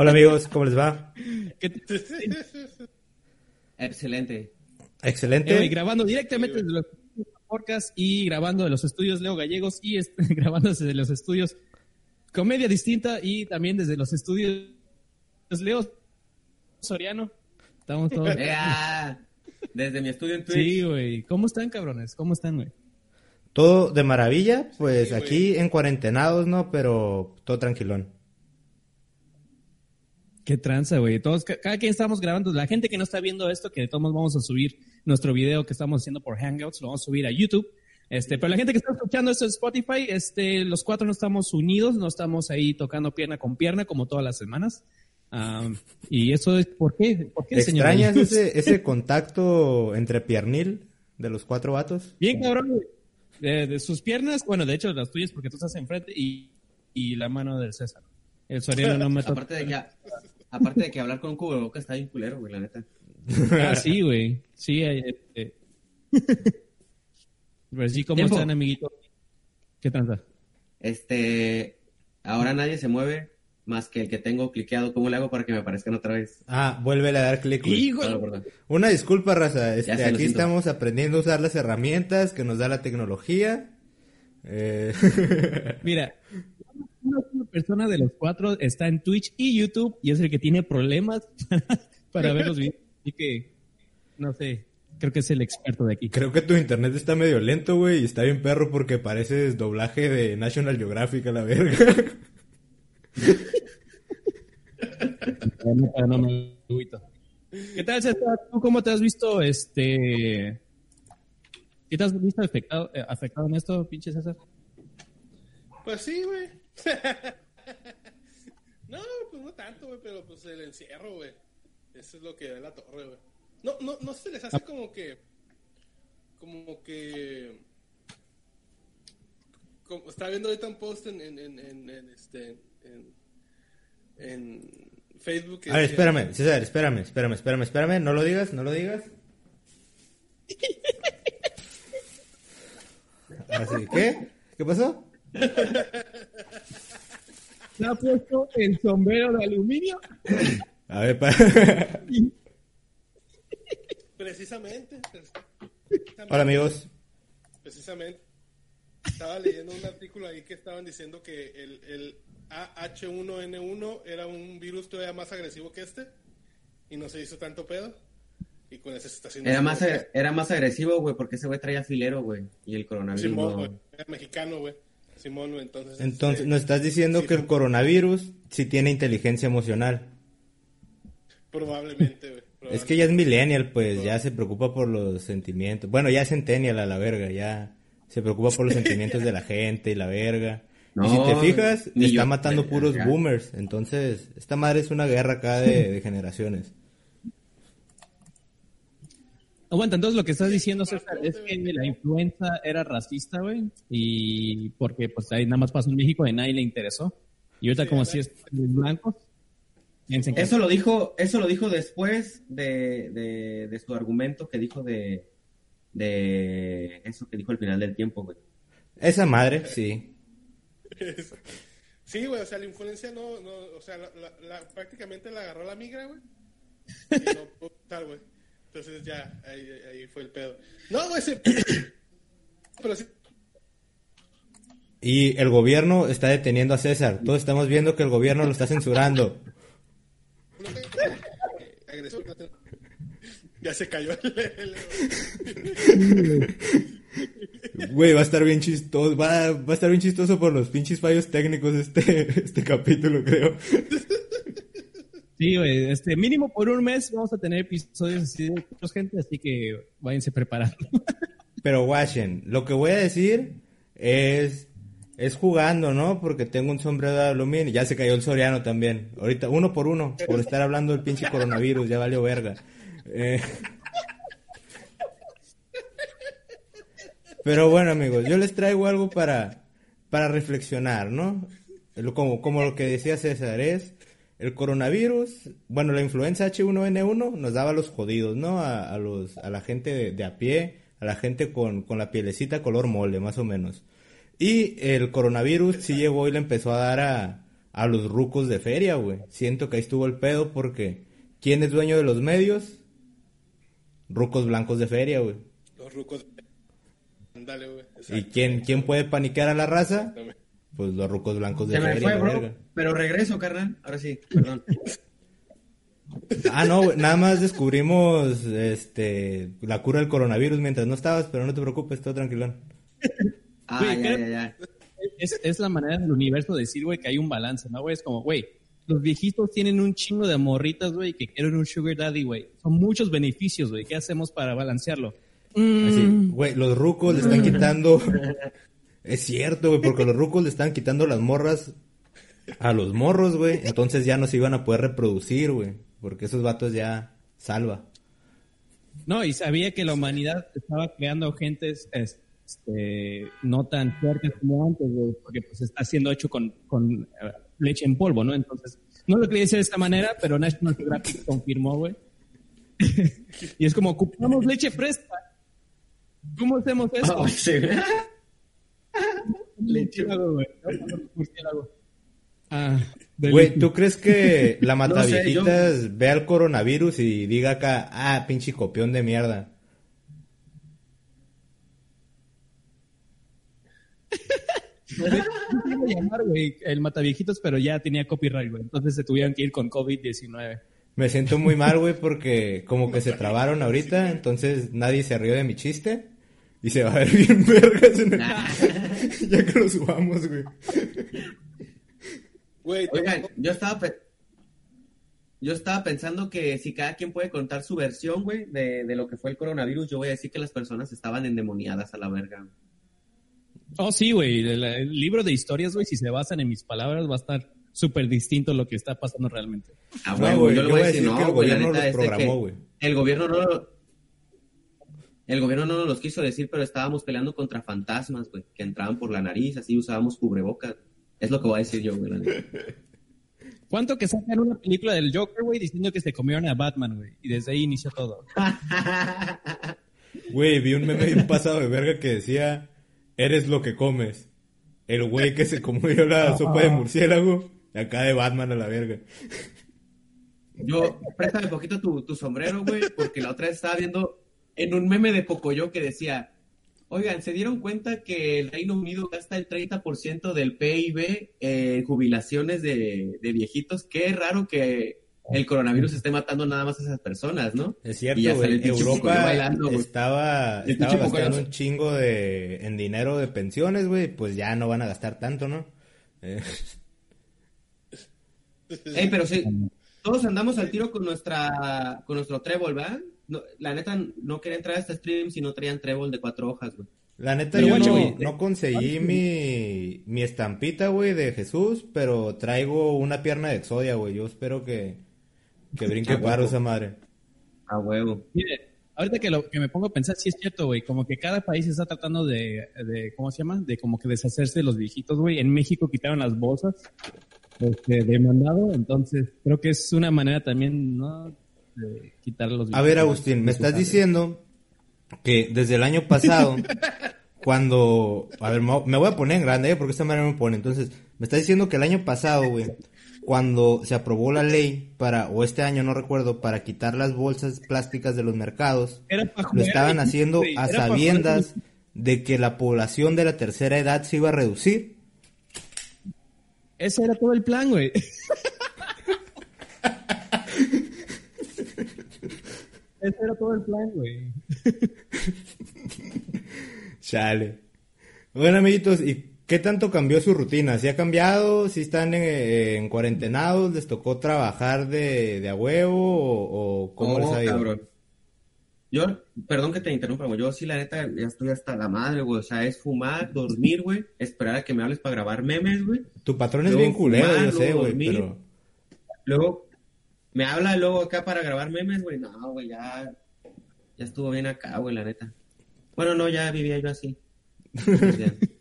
Hola amigos, ¿cómo les va? ¿Qué t- Excelente. Excelente. Eh, grabando directamente desde los podcast y grabando de los estudios Leo Gallegos y est- grabando desde los estudios Comedia Distinta y también desde los estudios Leo Soriano. Estamos todos. Ea, Desde mi estudio en Twitch. Sí, güey. ¿Cómo están, cabrones? ¿Cómo están, güey? Todo de maravilla, pues aquí en cuarentenados, ¿no? Pero todo tranquilón. Qué tranza, güey. Todos, ca- cada quien estamos grabando. La gente que no está viendo esto, que de todos modos vamos a subir nuestro video que estamos haciendo por Hangouts, lo vamos a subir a YouTube. Este, pero la gente que está escuchando esto en Spotify, este, los cuatro no estamos unidos, no estamos ahí tocando pierna con pierna como todas las semanas. Am, y eso es, ¿por qué? ¿Por qué, señor? ¿Extrañas ese, ese contacto entre piernil de los cuatro vatos? Bien, cabrón. De, de sus piernas, bueno, de hecho, las tuyas porque tú estás enfrente y, y la mano del César. El Soriano no me toca. Aparte de que, aparte de que hablar con un cubrebocas está bien culero, güey, la neta. Ah, sí, güey. Sí, eh, eh. Pero sí, ¿cómo Tiempo. están, amiguitos? ¿Qué tranza? Este, ahora nadie se mueve más que el que tengo cliqueado. ¿Cómo le hago para que me aparezcan otra vez? Ah, vuélvele a dar clic. perdón. Una disculpa, raza. Este, aquí siento. estamos aprendiendo a usar las herramientas que nos da la tecnología. Eh, Mira, persona de los cuatro está en Twitch y YouTube y es el que tiene problemas para ver los videos. Así que, no sé, creo que es el experto de aquí. Creo que tu internet está medio lento, güey, y está bien perro porque pareces doblaje de National Geographic a la verga. Agüito. ¿Qué tal, César? ¿Tú cómo te has visto, este... ¿Qué te has visto afectado, eh, afectado en esto, pinche César? Pues sí, güey. No, pues no tanto, güey, pero pues el encierro, güey. Eso es lo que da la torre, güey. No, no, no se les hace como que. Como que. Como, estaba viendo ahorita un post en, en, en, en, en, este. En, en Facebook. A ver, decía- espérame, César, espérame, espérame, espérame, espérame, no lo digas, no lo digas. Así, ¿qué? ¿Qué pasó? ¿Se ha puesto el sombrero de aluminio? A ver, pa- Precisamente. precisamente, Hola amigos. Precisamente. Estaba leyendo un artículo ahí que estaban diciendo que el, el AH1N1 era un virus todavía más agresivo que este y no se hizo tanto pedo. Y con ese se está haciendo. Era más, era más agresivo, güey, porque ese güey traía filero, güey. Y el coronavirus. Simón, no. güey. Era mexicano, güey. Simón, güey. Entonces. Entonces, este, nos estás diciendo sí, que el coronavirus sí tiene inteligencia emocional. Probablemente, güey. Es que ya es millennial, pues, ya se preocupa por los sentimientos. Bueno, ya es centennial a la verga, ya se preocupa por los sentimientos de la gente y la verga. y si No, te fijas, está yo- matando puros ya. boomers. Entonces, esta madre es una guerra acá de, de generaciones. Aguanta, entonces lo que estás diciendo, César, es que la influenza era racista, güey, y porque pues ahí nada más pasó en México y nadie le interesó. Y ahorita Sí, como si es que Eso lo dijo, eso lo dijo después de, de, de su argumento que dijo de, de eso que dijo al final del tiempo, güey. Esa madre, sí. Sí, güey. O sea, la influencia no. no o sea, la, la- la- prácticamente la agarró la migra, güey. Y no pudo estar, güey. Entonces ya, ahí, ahí fue el pedo. No, güey, sí. Pero sí. Y el gobierno está deteniendo a César. Todos estamos viendo que el gobierno lo está censurando. Ya se cayó el, el- Güey, va a estar bien chistoso. Va, va a estar bien chistoso por los pinches fallos técnicos este, este capítulo, creo. Sí, güey, este, mínimo por un mes vamos a tener episodios así de mucha gente, así que váyanse preparando. Pero guachen, lo que voy a decir es es jugando, ¿no? Porque tengo un sombrero de aluminio. Ya se cayó el Soriano también. Ahorita, uno por uno, por estar hablando del pinche coronavirus, ya valió verga. Eh, Pero bueno, amigos, yo les traigo algo para, para reflexionar, ¿no? Como, como lo que decía César, es el coronavirus, bueno, la influenza H1N1 nos daba a los jodidos, ¿no? A, a los, a la gente de, de a pie, a la gente con, con la pielecita color mole, más o menos. Y el coronavirus sí llegó y le empezó a dar a, a los rucos de feria, güey. Siento que ahí estuvo el pedo porque ¿quién es dueño de los medios? Rucos blancos de feria, güey. Los rucos. Dale, güey. ¿Y quién, quién puede paniquear a la raza? Pues los rucos blancos de Se me feria, fue, la bro. verga. Pero regreso, carnal. Ahora sí, perdón. Ah, no, güey, nada más descubrimos este la cura del coronavirus mientras no estabas, pero no te preocupes, todo tranquilón. Ah, Güey, ya, ya, ya. Es, es la manera del universo de decir, güey, que hay un balance, ¿no, güey? Es como, güey, los viejitos tienen un chingo de morritas, güey, que quieren un sugar daddy, güey. Son muchos beneficios, güey. ¿Qué hacemos para balancearlo? Así, Mm, güey, los rucos le están quitando. Es cierto, güey, porque los rucos le están quitando las morras a los morros, güey. Entonces ya no se iban a poder reproducir, güey. Porque esos vatos ya salva. No, y sabía que la humanidad estaba creando gentes este, no tan fuertes como antes, güey, porque pues está siendo hecho con, con eh, leche en polvo, ¿no? Entonces, no lo quería decir de esta manera, pero National Geographic confirmó, güey. y es como, ocupamos leche fresca. ¿Cómo hacemos esto? Ah, sí. Murciélago, güey. ¿no? Murciélago. Ah, Güey. ¿tú crees que la No sé, mataviejitas vea el coronavirus y diga acá, ah, pinche copión de mierda? Yo a llamar, güey, el Mataviejitos, pero ya tenía copyright, güey. Entonces se tuvieron que ir con COVID-19. Me siento muy mal, güey, porque como que se trabaron ahorita, entonces nadie se rió de mi chiste y se va a ver bien vergas en el... ya que lo subamos, güey. Güey, Oigan, yo estaba pe- yo estaba pensando que si cada quien puede contar su versión, güey, de, de lo que fue el coronavirus, yo voy a decir que las personas estaban endemoniadas a la verga. Oh, sí, güey. El, el libro de historias, güey, si se basan en mis palabras, va a estar súper distinto lo que está pasando realmente. Ah, No, huevo, güey, yo le yo voy a voy a decir, decir que no, el güey, la gobierno neta es que güey. el gobierno no lo- el gobierno no nos los quiso decir, pero estábamos peleando contra fantasmas, güey, que entraban por la nariz, así usábamos cubrebocas. Es lo que voy a decir yo, güey. ¿Cuánto que sacan una película del Joker, güey, diciendo que se comieron a Batman, güey? Y desde ahí inició todo. Güey, vi un meme bien pasado de verga que decía, eres lo que comes. El güey que se comió la sopa de murciélago, acá de Batman a la verga. Yo, préstame un poquito tu, tu sombrero, güey, porque la otra vez estaba viendo en un meme de Pocoyo que decía, oigan, ¿se dieron cuenta que el Reino Unido gasta el 30% del PIB en jubilaciones de, de viejitos? Qué raro que el coronavirus esté matando nada más a esas personas, ¿no? Es Y ya cierto, güey. Europa bailando, estaba, El estaba gastando un chingo de, en dinero de pensiones, güey. Pues ya no van a gastar tanto, ¿no? Eh, Ey, pero sí, todos andamos al tiro con nuestra, con nuestro trébol, ¿verdad? No, la neta, no quería entrar a este stream si no traían trébol de cuatro hojas, güey. La neta, Pero yo guacho, no, güey, no conseguí mi, mi estampita, güey, de Jesús, pero traigo una pierna de Exodia, güey. Yo espero que, que brinque Ah, paro esa madre. A huevo. Mire, ahorita que, lo, que me pongo a pensar, sí es cierto, güey, como que cada país está tratando de, de, ¿cómo se llama? De como que deshacerse de los viejitos, güey. En México quitaron las bolsas este, de mandado, entonces creo que es una manera también, ¿no? De quitar los A ver, Agustín, me estás diciendo que desde el año pasado, cuando... A ver, me voy- a poner en grande, ¿eh? porque esta manera me pone. Entonces, me estás diciendo que el año pasado, güey, cuando se aprobó la ley para, o este año, no recuerdo, para quitar las bolsas plásticas de los mercados, Era lo estaban haciendo a sabiendas de que la población de la tercera edad se iba a reducir. Ese era todo el plan, güey. Ese era todo el plan, güey. Chale. Bueno, amiguitos, ¿y qué tanto cambió su rutina? ¿Si ha cambiado? ¿Si están eh, en cuarentenados? ¿Les tocó trabajar de, de a huevo? ¿O, o cómo Oh, les ha ido? cabrón. Yo, perdón que te interrumpa, güey. Yo sí, la neta, ya estoy hasta la madre, güey. O sea, es fumar, dormir, güey. Esperar a que me hables para grabar memes, güey. Tu patrón es Luego bien culero, fumar, yo sé, güey, pero... Luego, me habla luego acá para grabar memes, güey. No, güey, ya, ya estuvo bien acá, güey, la neta. Bueno, no, ya vivía yo así.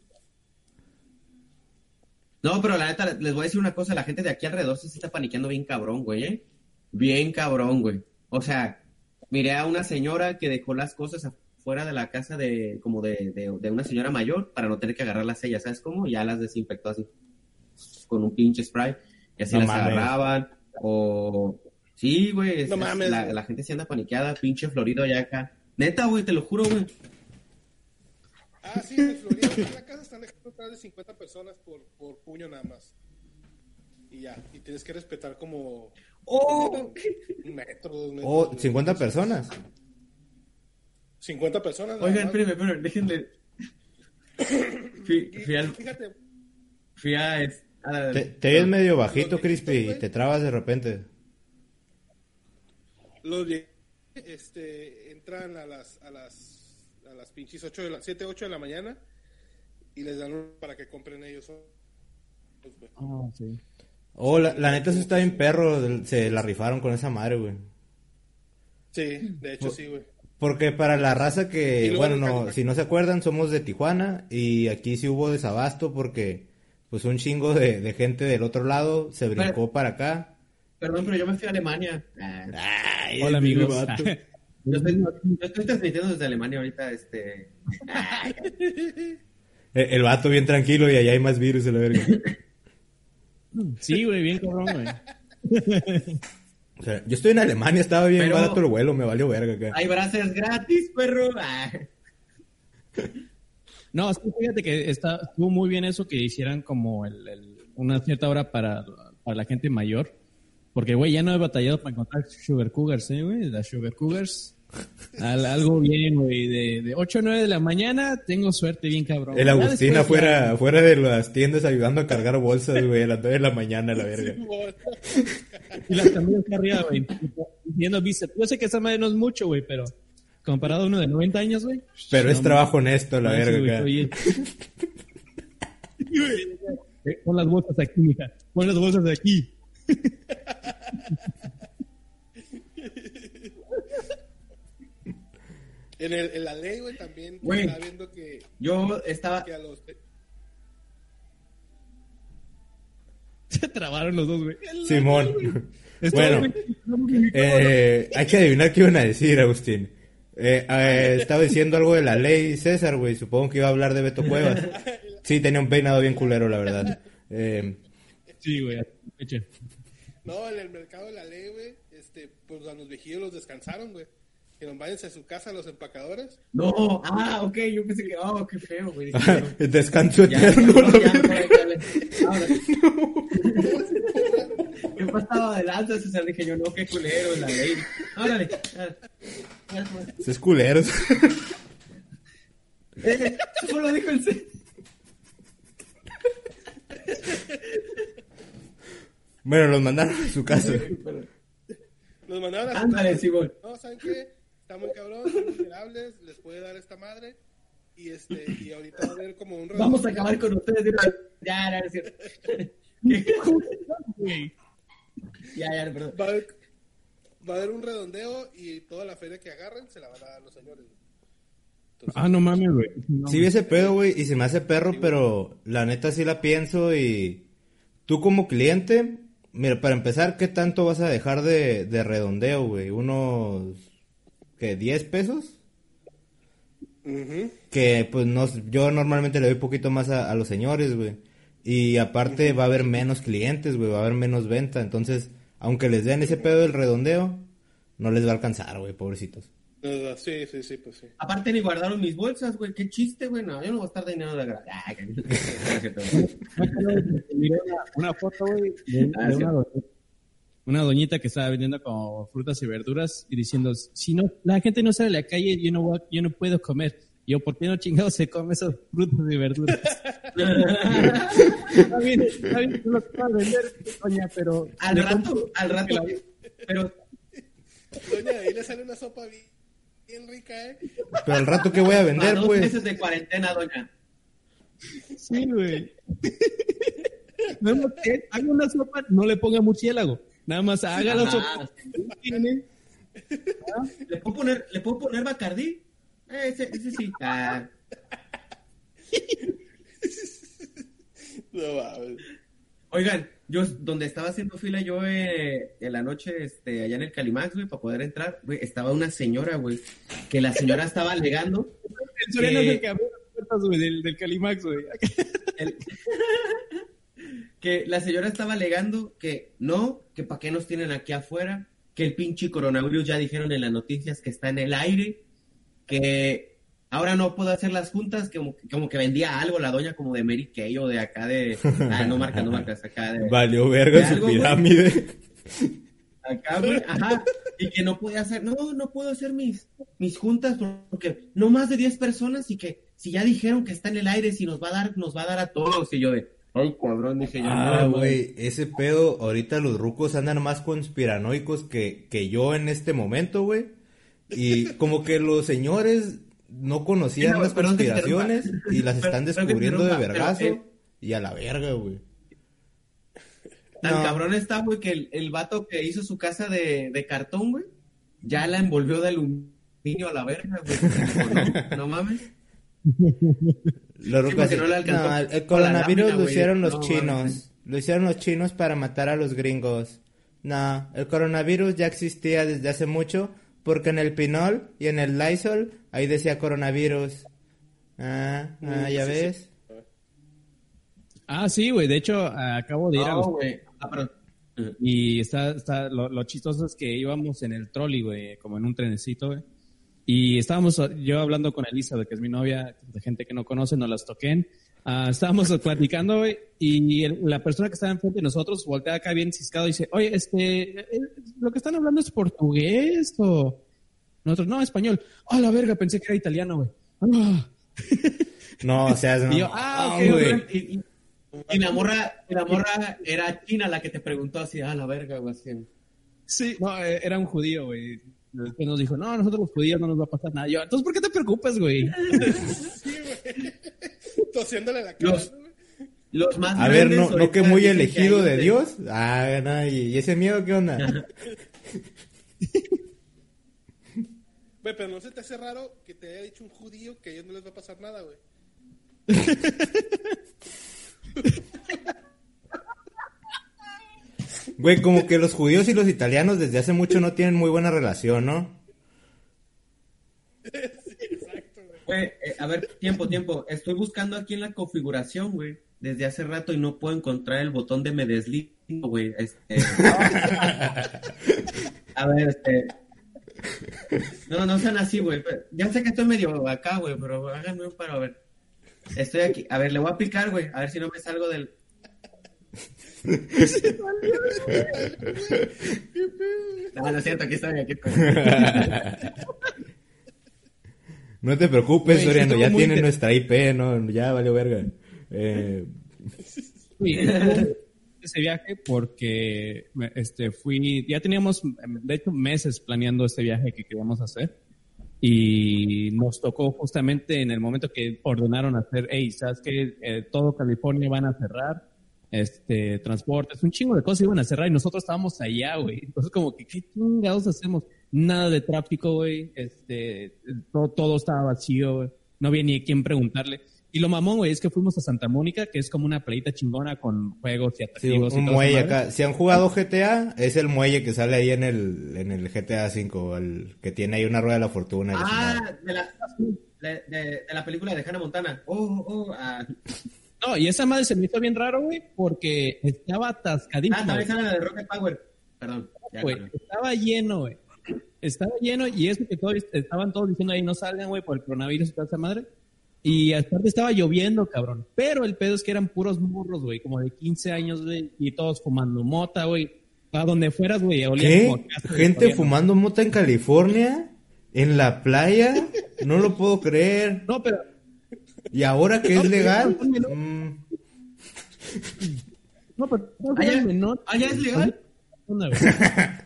No, pero la neta, les voy a decir una cosa, la gente de aquí alrededor sí se está paniqueando bien cabrón, güey, ¿eh? Bien cabrón, güey. O sea, miré a una señora que dejó las cosas fuera de la casa de como de, de, de una señora mayor para no tener que agarrar las sellas, ¿sabes cómo? Ya las desinfectó así con un pinche spray y así No las mames. agarraban o sí, güey, No es- mames, la, gente se anda paniqueada, pinche Florido ya acá. Neta, güey, te lo juro, güey. Ah, sí, en Florida, en la casa están dejando atrás de 50 personas por, por puño nada más. Y ya, y tienes que respetar como ¡Oh! un metro, dos metros. Oh, güey. 50 personas. 50 personas. nada Oigan, espérenme, espérenme, déjenme. Fui, fui al. Fíjate, Fui a. es- Te, te ves medio bajito, Crispy, y te trabas de repente. los este, entran a las, a las, a las pinches 8 de la, 7, 8 de la mañana y les dan un- para que compren ellos. Ah, sí. Oh, la, la neta eso está bien perro, se la rifaron con esa madre, güey. Sí, de hecho sí, güey. Porque para la raza que, bueno, no, si no se acuerdan, somos de Tijuana y aquí sí hubo desabasto porque pues un chingo de, de gente del otro lado se brincó para acá. Perdón, pero yo me fui a Alemania. Ah, Ay, Hola, el amigos. Yo estoy, yo estoy transmitiendo desde Alemania ahorita, este. El, el vato bien tranquilo y allá hay más virus, la verga. Sí, güey, bien cabrón, güey. O sea, yo estoy en Alemania, estaba bien Pero- barato el vuelo, me valió verga acá. Hay brasers gratis, perro. No, sí, fíjate que está, estuvo muy bien eso que hicieran como el, el- una cierta hora para, para la gente mayor. Porque, güey, ya no he batallado para encontrar Sugar Cougars, ¿eh, güey? Las Sugar Cougars. Al- algo bien, güey. De, de 8 a 9 de la mañana tengo suerte bien cabrón. El Agustín ya- afuera de las tiendas ayudando a cargar bolsas, güey, a las 9 de la mañana, la verga. Y las acá arriba, güey. Viendo bíceps. Yo sé que esa madre no es mucho, güey, pero comparado a uno de 90 años, güey. Pero es trabajo honesto, la no, verga oye. Pon las bolsas aquí, mija. Pon las bolsas aquí. En, el, en la ley, güey, también Güey. estaba viendo que, Yo estaba. que a los... Se trabaron los dos, güey. Simón. Bueno, eh, hay que adivinar qué iban a decir, Agustín. Eh, eh, estaba diciendo algo de la ley César, güey. Supongo que iba a hablar de Beto Cuevas. Sí, tenía un peinado bien culero, la verdad. Eh, Sí, güey. No, en el mercado de la ley, güey, este, pues a los viejillos los descansaron, güey. Que nos váyanse a su casa los empacadores. No, ah, ok, yo pensé que. Oh, qué feo, güey. Descanso Ya, eterno. Yo pasaba de lanza, César, dije yo, no, qué culero la ley. Órale. ah. Eso es culeros. Eh, Eso lo dijo el C. Bueno, los mandaron a su casa. Nos mandaron a su Ándale, casa. Simón. No, ¿saben qué? Está muy cabrón, son vulnerables, les puede dar esta madre. Y este, y ahorita va a haber como un Vamos a acabar con ustedes. Ya, ya, no es cierto. Güey. Ya, ya, perdón. Va a, haber, va a haber un redondeo y toda la feria que agarren se la van a dar los señores. Entonces, Ah, no mames, güey. No, Sí vi ese pedo, güey, y se me hace perro, pero la neta sí la pienso y... Tú como cliente, mira, para empezar, ¿qué tanto vas a dejar de, de redondeo, güey? ¿Unos... ¿qué? ¿10 pesos? Que pues no, yo normalmente le doy poquito más a, a los señores, güey. Y aparte va a haber menos clientes, güey, va a haber menos venta. Entonces, aunque les den ese pedo del redondeo, no les va a alcanzar, güey, pobrecitos. Uh, Sí, sí, sí, pues sí. Aparte ni guardaron mis bolsas, güey. Qué chiste, güey. No, yo no voy a estar de dinero de gra- Ah, que- no es cierto, güey. Miré una, una foto, güey, de, Ah, de sí. una, doñita, una doñita que estaba vendiendo como frutas y verduras y diciendo, si no, la gente no sale a la calle, yo no, voy yo no puedo comer. Y yo, ¿por qué no chingados se come esas frutas y verduras? está bien, está bien, tú lo puedes vender, doña, pero... Al rato, compro- al rato. Pero Doña, ahí le sale una sopa bien, bien rica, ¿eh? Pero al rato que voy a vender, dos pues. meses de cuarentena, doña. Sí, güey. No, no, que haga una sopa, no le ponga murciélago. Nada más sopa. Tiene- ¿Le puedo poner, ¿le puedo poner Bacardí? Eh, Ese, ese sí. Ah, No mames. Oigan, yo donde estaba haciendo fila yo eh, en la noche, este, allá en el Calimax, güey, para poder entrar, güey, estaba una señora, güey, que la señora estaba alegando El que- del, del Calimax, güey. el- que la señora estaba alegando que no, que para qué nos tienen aquí afuera, que el pinche coronavirus ya dijeron en las noticias que está en el aire, que ahora no puedo hacer las juntas, que como, como que vendía algo la doña como de Mary Kay o de acá de... Ah, no marcas, no marcas, acá de... Valió verga ¿De su algo, güey? pirámide. Acá, güey, ajá, y que no podía hacer, no, no puedo hacer mis, mis juntas porque no más de 10 personas y que si ya dijeron que está en el aire, si nos va a dar, nos va a dar a todos, y yo de, ay, cabrón, dije yo, Ah, no, güey, ese pedo, ahorita los rucos andan más conspiranoicos que, que yo en este momento, güey. Y como que los señores no conocían las conspiraciones y las están descubriendo de vergazo eh, y a la verga, güey. Tan No. cabrón está, güey, que el, el vato que hizo su casa de, de cartón, güey, ya la envolvió de aluminio a la verga, güey. No mames. Los Sí, porque no le alcanzó "No, el coronavirus lámina, lo güey". hicieron los No, chinos. mames. Lo hicieron los chinos para matar a los gringos. No, el coronavirus ya existía desde hace mucho porque en el Pinol y en el Lysol ahí decía coronavirus. Ah, ah, ya sí, sí. ves. Ah, sí, güey. De hecho, acabo de ir a los No, güey. Ah, perdón. Y está, está, lo, lo chistoso es que íbamos en el trolley, güey, como en un trenecito, güey. Y estábamos yo hablando con Elisa, de que es mi novia, de gente que no conoce, no las toquen. Ah, estábamos platicando, güey, y el- la persona que estaba enfrente de nosotros voltea acá bien ciscado y dice, oye, este, eh, ¿lo que están hablando es portugués o...? Nosotros, no, español. Ah, la verga, pensé que era italiano, güey. Ah. No, o sea, no. Y yo, ah, ok, güey. Y, y- y la morra, la morra era china la que te preguntó así, ah, la verga, güey, así. Sí. No, eh, era un judío, güey. Después nos dijo, no, a nosotros los judíos no nos va a pasar nada. Yo, entonces, ¿por qué te preocupas, güey? Tosiéndole la cara. Los- güey. Los más A ver, no, no que muy que elegido de Dios. Ah, no, y, y ese miedo, ¿qué onda? Güey, pero no se te hace raro que te haya dicho un judío que a ellos no les va a pasar nada, güey. Güey, como que los judíos y los italianos desde hace mucho no tienen muy buena relación, ¿no? Güey, eh, a ver, tiempo, tiempo. Estoy buscando aquí en la configuración, güey, desde hace rato y no puedo encontrar el botón de me deslindo, güey. Este... a ver, este... No, no sean así, güey. Ya sé que estoy medio acá, güey, pero háganme un paro, a ver. Estoy aquí. A ver, le voy a picar, güey. A ver si no me salgo del... No, es cierto, aquí estoy, aquí estoy. No te preocupes, Soriano, ya tiene inter- nuestra IP, ¿no? Ya valió verga. Eh, estuvo ese viaje porque este fui ya teníamos de hecho meses planeando este viaje que queríamos hacer y nos tocó justamente en el momento que ordenaron hacer hey sabes que todo California van a cerrar este transportes un chingo de cosas iban a cerrar y nosotros estábamos allá güey entonces como que qué chingados hacemos nada de tráfico güey este todo, todo estaba vacío güey. no había ni a quién preguntarle y lo mamón, güey, es que fuimos a Santa Mónica, que es como una playita chingona con juegos y sí, atractivos. y un muelle acá. Si han jugado GTA, es el muelle que sale ahí en el, en el GTA V, el que tiene ahí una rueda de la fortuna. Ah, de la, de, de- de la película de Hannah Montana. Oh, oh, ah. No, y esa madre se me hizo bien raro, güey, porque estaba atascadísima. Ah, también sale la de Rocket Power. Perdón. ya, Güey, perdón. estaba lleno, güey. Estaba lleno y eso que todos, estaban todos diciendo ahí no salgan, güey, por el coronavirus y toda esa madre. Y aparte estaba lloviendo, cabrón. Pero el pedo es que eran puros morros, güey, como de 15 años, güey, y todos fumando mota, güey. A donde fueras, güey, olía ¿Qué? como casa ¿Gente fumando mota en California? ¿En la playa? No lo puedo creer. No, pero ¿Y ahora que es No, legal? pero- Mm, No, pero no, ¿Ah, no. ¿Ah, ya es legal?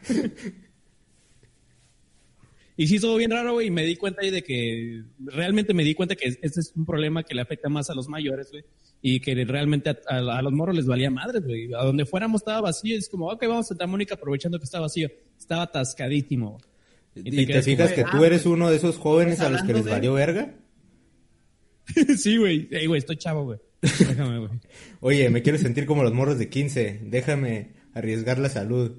Y sí, estuvo bien raro, güey, y me di cuenta ahí de que realmente me di cuenta que este es un problema que le afecta más a los mayores, güey, y que realmente a, a- a los morros les valía madres, güey. A donde fuéramos estaba vacío, es como, ok, vamos a Santa Mónica aprovechando que está vacío. Estaba atascadísimo. ¿Y te te, fijas como que de, tú ah, eres pues, uno de esos jóvenes a los que les de- valió verga? sí, güey. Ey, güey, estoy chavo, güey. Déjame, güey. Oye, me quiero sentir como los morros de 15. Déjame arriesgar la salud.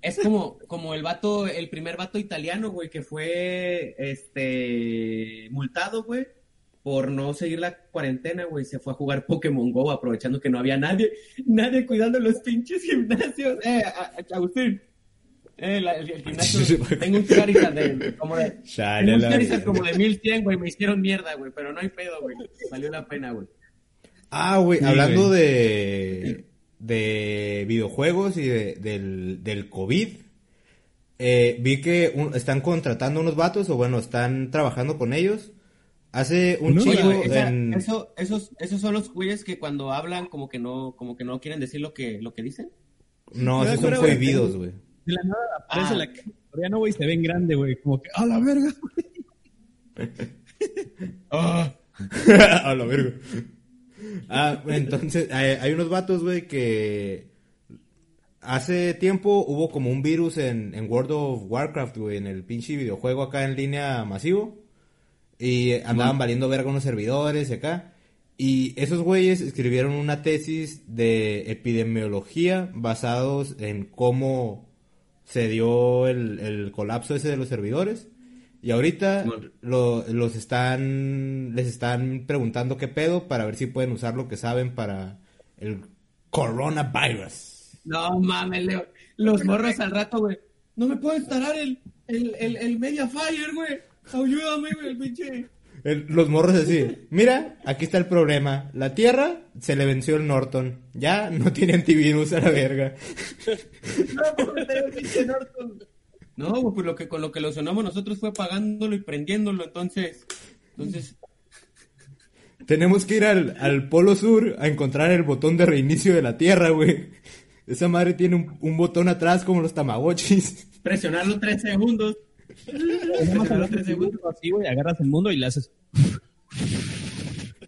Es como, como el vato, el primer vato italiano, güey, que fue, este, multado, güey, por no seguir la cuarentena, güey, se fue a jugar Pokémon Go aprovechando que no había nadie, nadie cuidando los pinches gimnasios. Eh, a- a- Agustín, eh, la- el, el gimnasio, Sí, sí. tengo un Charizard de, como de, tengo un Charizard como de 1100, güey, me hicieron mierda, güey, pero no hay pedo, güey, valió la pena, güey. Ah, güey, Sí, hablando güey. de, de videojuegos y de- del, del COVID, eh, vi que un- están contratando unos vatos, o bueno, están trabajando con ellos. Hace un No, chico Oye, güey, esa- en... eso, esos, esos son los güeyes que cuando hablan como que no, como que no quieren decir lo que, lo que dicen. No, esos son prohibidos, güey. De la nada aparece Ah. la cara güey, se ven grande, güey. Como que, ¡a la verga! A la verga. Ah, entonces, hay, hay unos vatos, güey, que hace tiempo hubo como un virus en, en World of Warcraft, güey, en el pinche videojuego acá en línea masivo. Y andaban valiendo verga unos servidores y acá. Y esos güeyes escribieron una tesis de epidemiología basados en cómo se dio el, el colapso ese de los servidores. Y ahorita lo- los están, les están preguntando qué pedo para ver si pueden usar lo que saben para el coronavirus. No mames, Leo. Los morros al rato, güey. No me puedo instalar el, el, el, el Mediafire, güey. Ayúdame, güey, el pinche. El- los morros así, mira, aquí está el problema. La Tierra se le venció el Norton. Ya no tiene antivirus a la verga. No, pues lo que, con lo que lo sonamos nosotros fue apagándolo y prendiéndolo, entonces. Entonces. Tenemos que ir al, al Polo Sur a encontrar el botón de reinicio de la Tierra, güey. Esa madre tiene un, un botón atrás como los tamagotchis. Presionarlo tres segundos. Presionarlo tres segundos. Así, güey, agarras el mundo y le haces...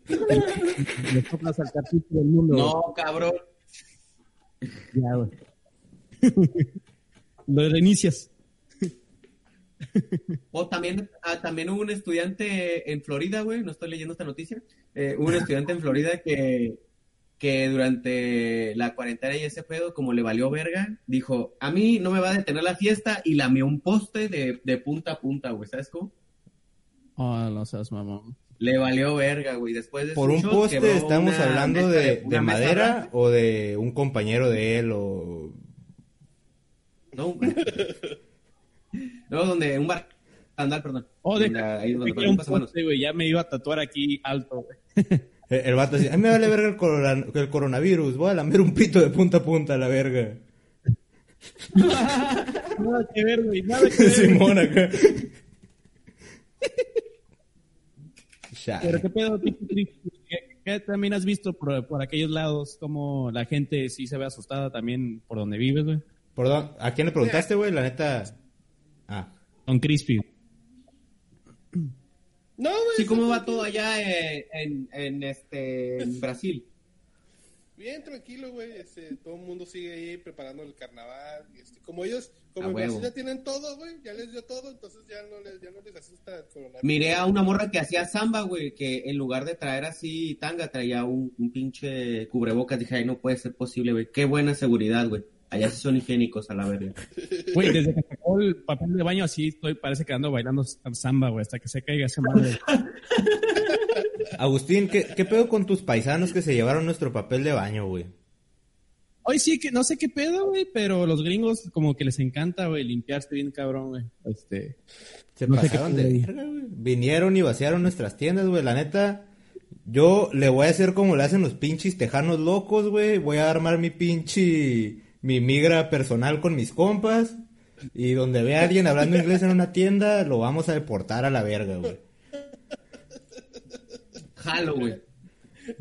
le soplas al cartucho del mundo. No, cabrón. Ya, güey. Lo reinicias. O también, ah, también hubo un estudiante en Florida, güey, no estoy leyendo esta noticia, eh, hubo un estudiante en Florida que, que durante la cuarentena y ese pedo, como le valió verga, dijo, a mí no me va a detener la fiesta y lamió un poste de, de punta a punta, güey, ¿sabes cómo? Oh, no seas mamón. Le valió verga, güey, después de Por su un shot, poste estamos una hablando de, de madera o de un compañero de él o... No. No, donde un bar... Andal, perdón. Oh, de ahí donde un poste, güey. Ya me iba a tatuar aquí alto, güey. El, el vato así, a mí me vale verga el, corona- el coronavirus, voy a lamer un pito de punta a punta a la verga. Nada que ver, güey. Nada que ver. Simón acá. Pero qué pedo, ¿qué, también has visto por, por aquellos lados? Como la gente sí se ve asustada también por donde vives, güey. Perdón, ¿a quién le preguntaste, güey? La neta... Ah. Con Crispy. No, güey. Sí, ¿cómo va todo allá en, en, este, en Brasil? Bien tranquilo, güey. Este, todo el mundo sigue ahí preparando el carnaval. y, este, como ellos, como A en Brasil ya tienen todo, güey, ya les dio todo, entonces ya no les, ya no les asusta el coronavirus. Miré a una morra que hacía samba, güey, que en lugar de traer así tanga, traía un, un pinche cubrebocas. Dije, ay, no puede ser posible, güey. Qué buena seguridad, güey. Allá sí son higiénicos a la verga. Güey, desde que sacó el papel de baño así estoy, parece que ando bailando samba, güey, hasta que se caiga esa madre. Agustín, ¿qué, ¿qué pedo con tus paisanos que se llevaron nuestro papel de baño, güey? Hoy sí que no sé qué pedo, güey, pero los gringos como que les encanta, güey, limpiarse bien cabrón, güey. Este, Se No sé qué pasaron de verga, güey. Vinieron y vaciaron nuestras tiendas, güey. La neta, yo le voy a hacer como le hacen los pinches tejanos locos, güey. Voy a armar mi pinche, mi migra personal con mis compas. Y donde vea a alguien hablando inglés en una tienda, lo vamos a deportar a la verga, güey. Jalo, güey.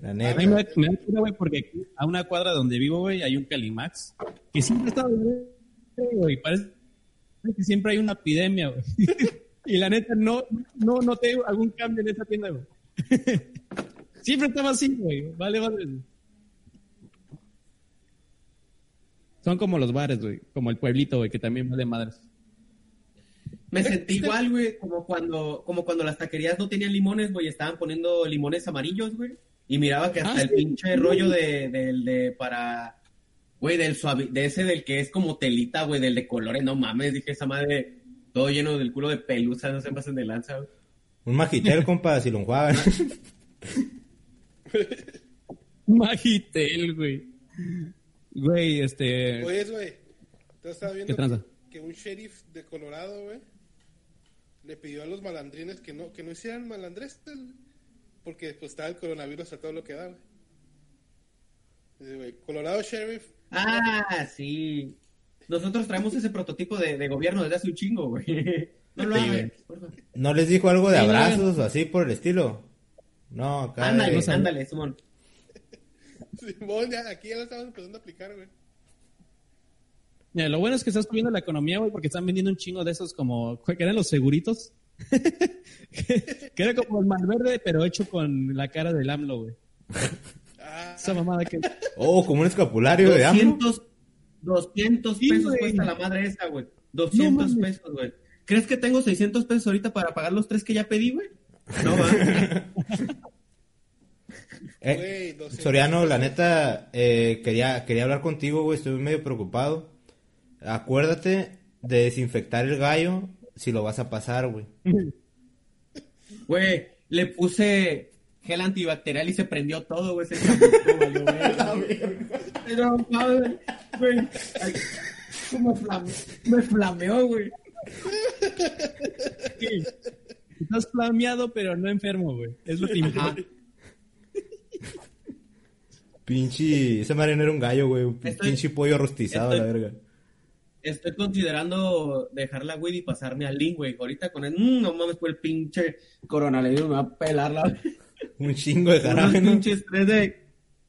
La a mí me, neta. me da pena, güey, porque aquí, a una cuadra donde vivo, güey, hay un Calimax que siempre está, güey, parece que siempre hay una epidemia, güey. y la neta, no, no noté algún cambio en esa tienda, güey. siempre estaba así, güey. Vale, vale. Son como los bares, güey, como el pueblito, güey, que también vale madres. Me sentí igual, güey, como cuando, como cuando las taquerías no tenían limones, güey, estaban poniendo limones amarillos, güey. Y miraba que hasta Ah, el sí. pinche rollo de, del de para, Güey, del suave, de ese del que es como telita, güey, del de colores, no mames, dije esa madre, todo lleno del culo de pelusa, no se pasen de lanza, güey. Un magitel, compa, si lo enjuagan. Magitel, güey. Güey, este. Oye, güey, te estaba viendo ¿Qué tranza? que, que un sheriff de Colorado, güey, le pidió a los malandrines que no, que no hicieran malandres, porque pues estaba el coronavirus a todo lo que da, güey. Dice, güey, Colorado Sheriff, Ah, sí. Nosotros traemos ese prototipo de, de gobierno desde hace un chingo, güey. No lo hagan, güey. por favor. ¿No les dijo algo de Sí, no, abrazos o así por el estilo? No, acá. Ándale, ándale, Simón. Simón, ya, aquí ya lo estamos empezando a aplicar, güey. Mira, lo bueno es que estás subiendo la economía, güey, porque están vendiendo un chingo de esos como, que eran los seguritos. que era como el Malverde, pero hecho con la cara del AMLO, güey. Ah, Esa mamada que... Oh, como un escapulario de AMLO. 200, 200 Sí, pesos cuesta la madre esa, güey. 200 mames. pesos, güey. ¿Crees que tengo 600 pesos ahorita para pagar los tres que ya pedí, güey? No, va. Eh, Güey, 200 Soriano, la neta, eh, quería, quería hablar contigo, güey, estoy medio preocupado. Acuérdate de desinfectar el gallo si lo vas a pasar, güey. Güey, le puse gel antibacterial y se prendió todo, güey. Se güey. Pero, madre, güey. Me flameó, me flameó, güey. Sí. Estás flameado, pero no enfermo, güey. Es lo que importa. Pinche, ese marino era un gallo, güey, un Estoy- pinche pollo rostizado, estoy- la verga. Estoy considerando dejar la weed y pasarme al link, güey. Ahorita con el, mm, no mames, por el pinche coronavirus me va a pelar la... Un chingo de jarabe, ¿no? pinches tres de...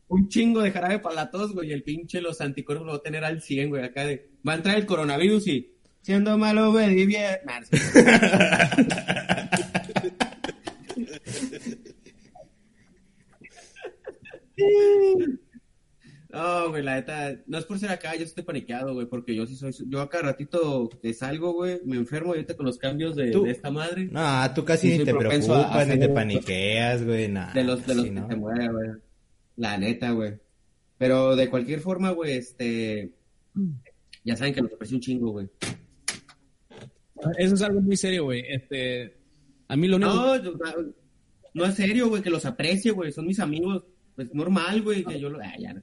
Un chingo de jarabe para la tos, güey. Y el pinche los anticuerpos lo va a tener al 100, güey. Acá de... Va a entrar el coronavirus y... Siendo malo, güey, y bien... Nah, no sé. No, güey, la neta, no es por ser acá, yo estoy paniqueado, güey, porque yo sí soy, yo acá ratito que salgo, güey, me enfermo ahorita con los cambios de, esta madre, No, tú casi ni te propenso a- a preocupas, ni te paniqueas, güey, nada. de los, de los sí, que ¿no? se mueren, güey. La neta, güey. Pero de cualquier forma, güey, este, ya saben que los aprecio un chingo, güey. Eso es algo muy serio, güey. Este, a mí lo único... No, yo- no, no es serio, güey, que los aprecio, güey, son mis amigos, pues normal, güey, que yo lo, ah, ya,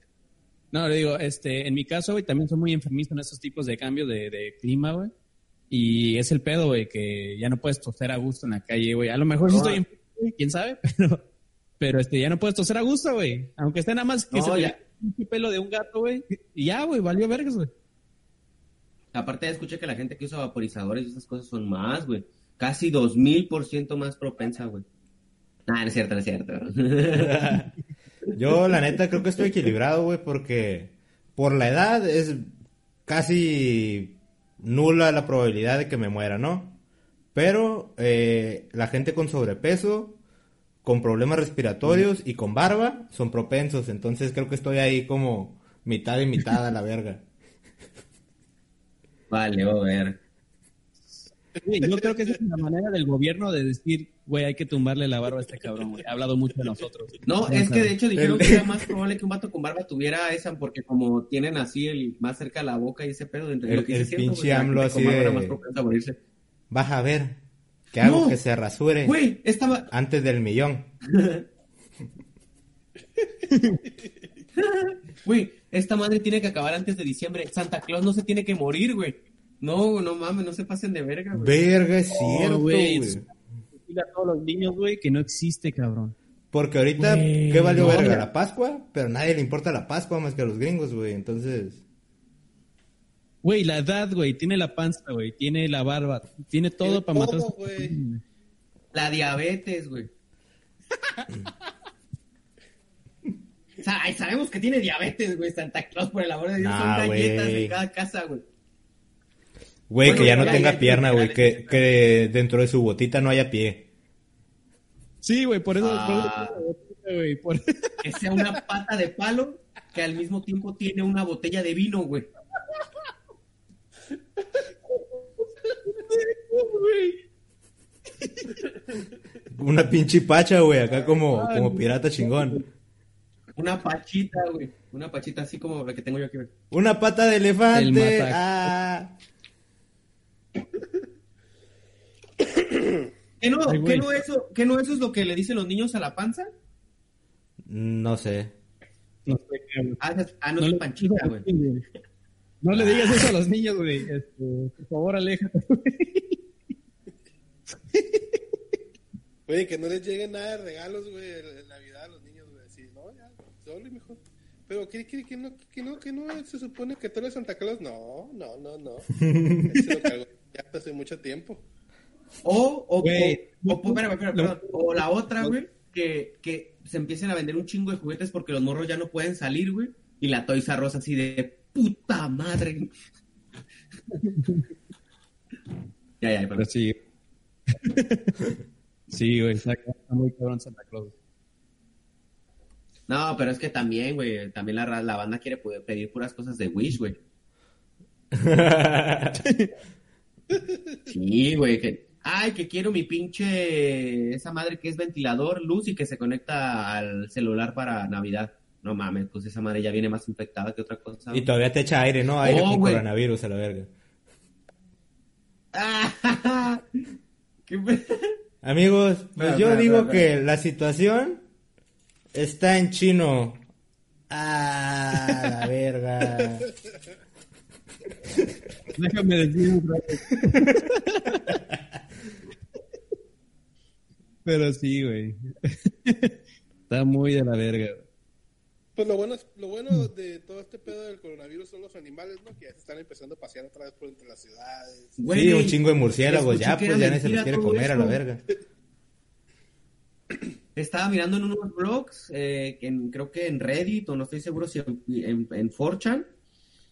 No, le digo, este, en mi caso, güey, también soy muy enfermizo en esos tipos de cambios de, de clima, güey. Y es el pedo, güey, que ya no puedes toser a gusto en la calle, güey. A lo mejor sí No. estoy enfermo, güey, quién sabe, pero, pero este, ya no puedes toser a gusto, güey. Aunque esté nada más que No, se ya. vea un pelo de un gato, güey. Y ya, güey, valió vergas, güey. Aparte, escuché que la gente que usa vaporizadores y esas cosas son más, güey. Casi dos mil por ciento más propensa, güey. Nah, no es cierto, no es cierto. Yo, la neta, creo que estoy equilibrado, güey, porque por la edad es casi nula la probabilidad de que me muera, ¿no? Pero eh, la gente con sobrepeso, con problemas respiratorios y con barba son propensos, entonces creo que estoy ahí como mitad y mitad a la verga. vale, a ver. Yo creo que esa es la manera del gobierno de decir, güey, hay que tumbarle la barba a este cabrón, güey. Ha hablado mucho de nosotros. No, es que de hecho dijeron que era más probable que un vato con barba tuviera esa, porque como tienen así el más cerca la boca y ese pedo, entre El- lo que el cierto, pinche la AMLO con así de- más propensa a morirse. Vas a ver, ¿qué hago No. que se rasure Güey, estaba, antes del millón? güey, esta madre tiene que acabar antes de diciembre. Santa Claus no se tiene que morir, güey. No, no mames, no se pasen de verga, güey. Verga, es cierto, güey, güey. Dile a todos los niños, güey, que no existe, cabrón. Porque ahorita, ¿qué valió no, verga? La Pascua, pero a nadie le importa la Pascua más que a los gringos, güey. Entonces, Güey, la edad, güey, tiene la panza, güey, tiene la barba, tiene todo para matar. güey. La diabetes, güey. Sabemos que tiene diabetes, güey, Santa Claus, por el amor de Dios, son galletas güey. en cada casa, güey. Güey, Bueno, que ya no ya, tenga ya, pierna, güey, que, que dentro de su botita no haya pie. Sí, güey, por eso. Ah. por eso- güey, por- Que sea una pata de palo que al mismo tiempo tiene una botella de vino, güey. Una pinche pacha, güey, acá como, como pirata chingón. Una pachita, güey. Una pachita así como la que tengo yo aquí. güey. Una pata de El elefante. matac- Ah. ¿Qué no, Ay, ¿qué güey. no eso, qué no eso es lo que le dicen los niños a la panza? No sé. No sé. Ah, es- ah, no, No es le- panchita, güey. No le digas eso a los niños, güey. Este, por favor, aléjate. Oye, que no les llegue nada de regalos, güey, en Navidad a los niños, güey. Sí, no, ya, solo mejor. Pero ¿qué, qué, qué no, que no, que no se supone que tú eres Santa Claus? No, no, no, no. Eso lo cargo ya hace mucho tiempo. O, o, o, o, espérame, espérame, no. o la otra, güey, que, que se empiecen a vender un chingo de juguetes porque los morros ya no pueden salir, güey. Y la Toys R Us así de puta madre. ya, ya, Pero perdón. sí. sí, güey, está, muy cabrón Santa Claus. No, pero es que también, güey, también la, la banda quiere pedir puras cosas de Wish, güey. Sí, güey, que... Ay, que quiero mi pinche... Esa madre que es ventilador, luz y que se conecta al celular para Navidad. No mames, pues esa madre ya viene más infectada que otra cosa. y todavía te echa aire, ¿no? Aire Oh, con coronavirus a la verga. Ah, qué Amigos, pues yo digo que la situación está en chino. Ah, la verga. Déjame decir un rato. Pero sí, güey. Está muy de la verga. Pues lo bueno, es- lo bueno de todo este pedo del coronavirus son los animales, ¿no? Que ya se están empezando a pasear otra vez por entre las ciudades. Güey, sí, un chingo de murciélagos, ya pues ya ni se los quiere comer a la verga. Estaba mirando en unos blogs, eh, en- creo que en Reddit, o no estoy seguro si en, en, en 4chan,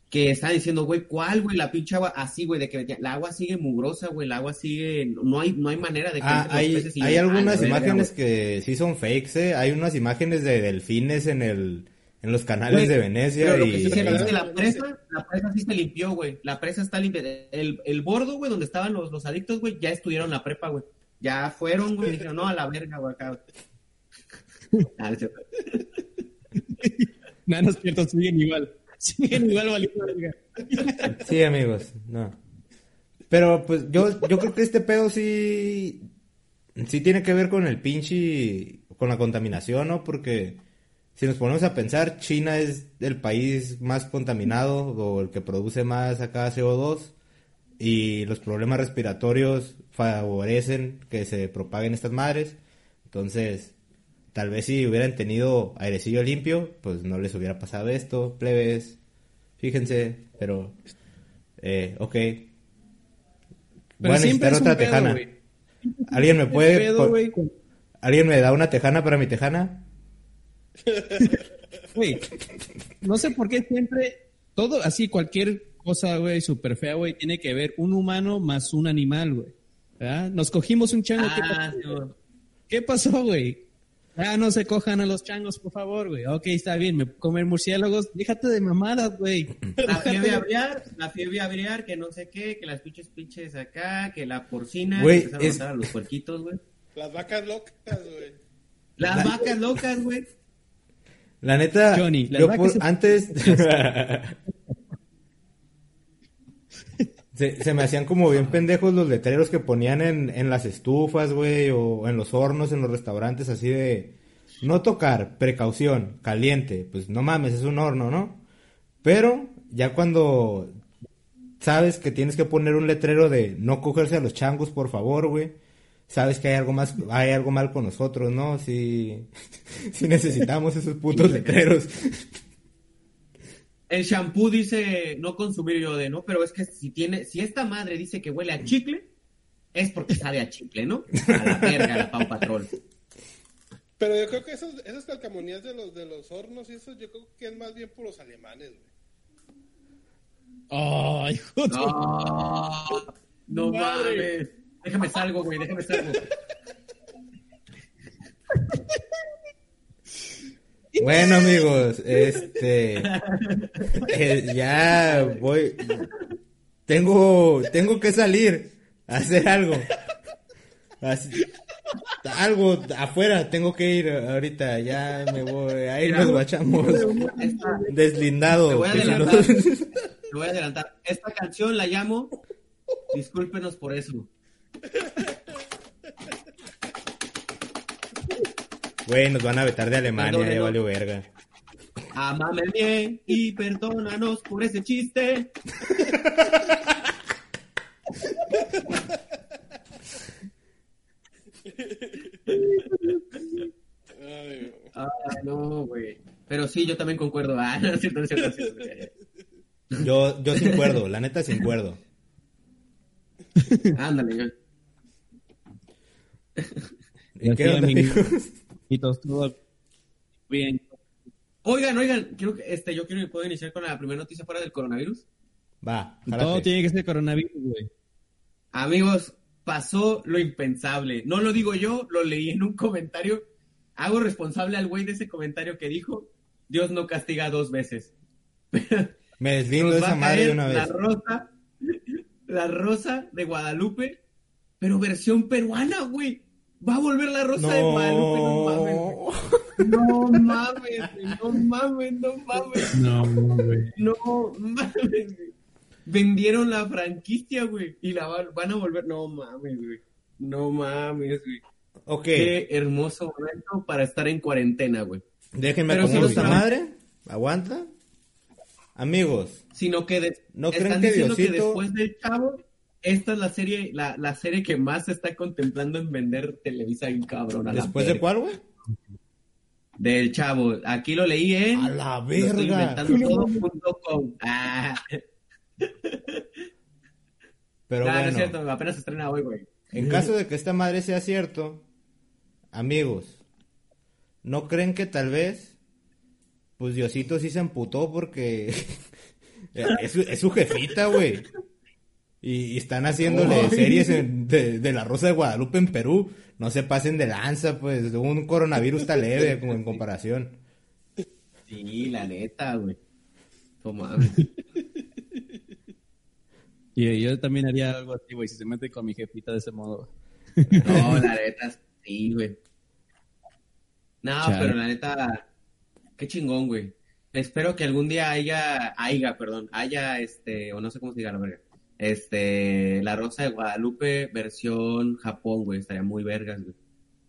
que estaban diciendo, güey, ¿cuál, güey? La pinche agua, así, güey, de que el agua sigue mugrosa, güey, el agua sigue, no hay, no hay manera de que Ah, hay, hay Ah, algunas la verga, imágenes güey. que sí son fakes, ¿eh? Hay unas imágenes de delfines en el en los canales Güey, de Venecia Pero lo y que sí se ve es que la presa, la presa sí se limpió, güey. La presa está limpia. El, el bordo, güey, donde estaban los, los adictos, güey, ya estudiaron la prepa, güey. Ya fueron, güey, y dijeron, no, a la verga, güey, acá. Ah. Nada, no es cierto, siguen igual. Siguen igual. Sí, amigos, no. Pero pues yo, yo creo que este pedo sí, sí tiene que ver con el pinche, con la contaminación, ¿no? Porque si nos ponemos a pensar, China es el país más contaminado o el que produce más acá CO2 y los problemas respiratorios favorecen que se propaguen estas madres. Entonces, tal vez si hubieran tenido airecillo limpio, pues no les hubiera pasado esto, plebes. Fíjense, pero eh, ok. Pero Voy a necesitar otra pedo, tejana. ¿Alguien me puede pedo, ¿Alguien me da una tejana para mi tejana? Güey, no sé por qué siempre, todo así, cualquier cosa, güey, súper fea, güey, tiene que ver un humano más un animal, güey. ¿Verdad? Nos cogimos un chango. ¿qué Ah. ¿Qué pasó, güey? Ah, no se cojan a los changos, por favor, güey. Ok, está bien, me comer murciélagos. Déjate de mamadas, güey. La fiebre aviar, la fiebre aviar, que no sé qué, que las pinches pinches acá, que la porcina, Güey, que empezaron es- a matar a los puerquitos, güey. Las vacas locas, güey. Las vacas locas, güey. La neta, Johnny, yo por- se- antes se, se me hacían como bien pendejos los letreros que ponían en, en las estufas, güey, o en los hornos, en los restaurantes, así de no tocar, precaución, caliente, pues no mames, es un horno, ¿no? Pero ya cuando sabes que tienes que poner un letrero de no cogerse a los changos, por favor, güey. Sabes que hay algo más, hay algo mal con nosotros, ¿no? Si, si necesitamos esos putos letreros. El shampoo dice no consumir yo de no, pero es que si tiene, si esta madre dice que huele a chicle, es porque sabe a chicle, ¿no? A la verga, la Pau Patrol. Pero yo creo que esos, esas calcamonías de los, de los hornos y eso, yo creo que es más bien por los alemanes, güey. Ay, hijo de- No, no Madre. mames. Déjame salgo, güey, déjame salgo. Bueno, amigos, este, eh, ya voy, tengo, tengo que salir a hacer algo. Así- algo afuera, tengo que ir ahorita, ya me voy, ahí nos guachamos. Deslindado. Te voy a adelantar. Te voy a adelantar. Esta canción la llamo. Discúlpenos por eso. Güey, nos van a vetar de Alemania, ya Perdónenos. valió verga. Amame bien y perdónanos por ese chiste. Ay, Ah, no, güey. Pero sí, yo también concuerdo. Ah, no es cierto, no es cierto, no es cierto. Yo, yo sin cuerdo, la neta sin cuerdo. Ándale, yo. ¿Y Así, qué onda, amigos? Y todo estuvo bien. Oigan, oigan, quiero, que- este, yo quiero que puedo iniciar con la primera noticia fuera del coronavirus. Va, Todo tiene que ser coronavirus, güey. Amigos, pasó lo impensable. No lo digo yo, lo leí en un comentario. Hago responsable al güey de ese comentario que dijo, Dios no castiga dos veces. Me deslindo de esa madre de una la vez. rosa, la rosa de Guadalupe, pero versión peruana, güey. Va a volver la rosa de Guadalupe, no mames. güey. No. No mames, güey, no mames, no mames. No, güey. No mames, güey. Vendieron la franquicia, güey. Y la van, van a volver. No mames, güey. No mames, güey. Ok, Qué hermoso momento para estar en cuarentena, güey. déjenme si esta madre. Aguanta. Amigos, Sino que de- ¿No están creen que diciendo que Diosito- después del Chavo, esta es la serie, la, la serie que más se está contemplando en vender Televisa y cabrón. ¿después de cuál, güey? Del Chavo. Aquí lo leí en. A la verga. inventando todo punto com. Ah, Pero no, no es bueno, cierto, apenas se estrena hoy, güey. en caso de que esta madre sea cierto, amigos, ¿no creen que tal vez, pues Diosito sí se emputó porque es su jefita, güey? Y, y están haciéndole series en- de, de la Rosa de Guadalupe en Perú. No se pasen de lanza, pues. Un coronavirus está leve como en comparación. Sí, la neta, güey. Toma. Y yo también haría algo así, güey, si se mete con mi jefita de ese modo. No, la neta, sí, güey. No, Chale. pero la neta, qué chingón, güey. Espero que algún día haya, haya, perdón, haya, este, o no sé cómo se diga la verga, este, La Rosa de Guadalupe versión Japón, güey, estaría muy vergas, güey.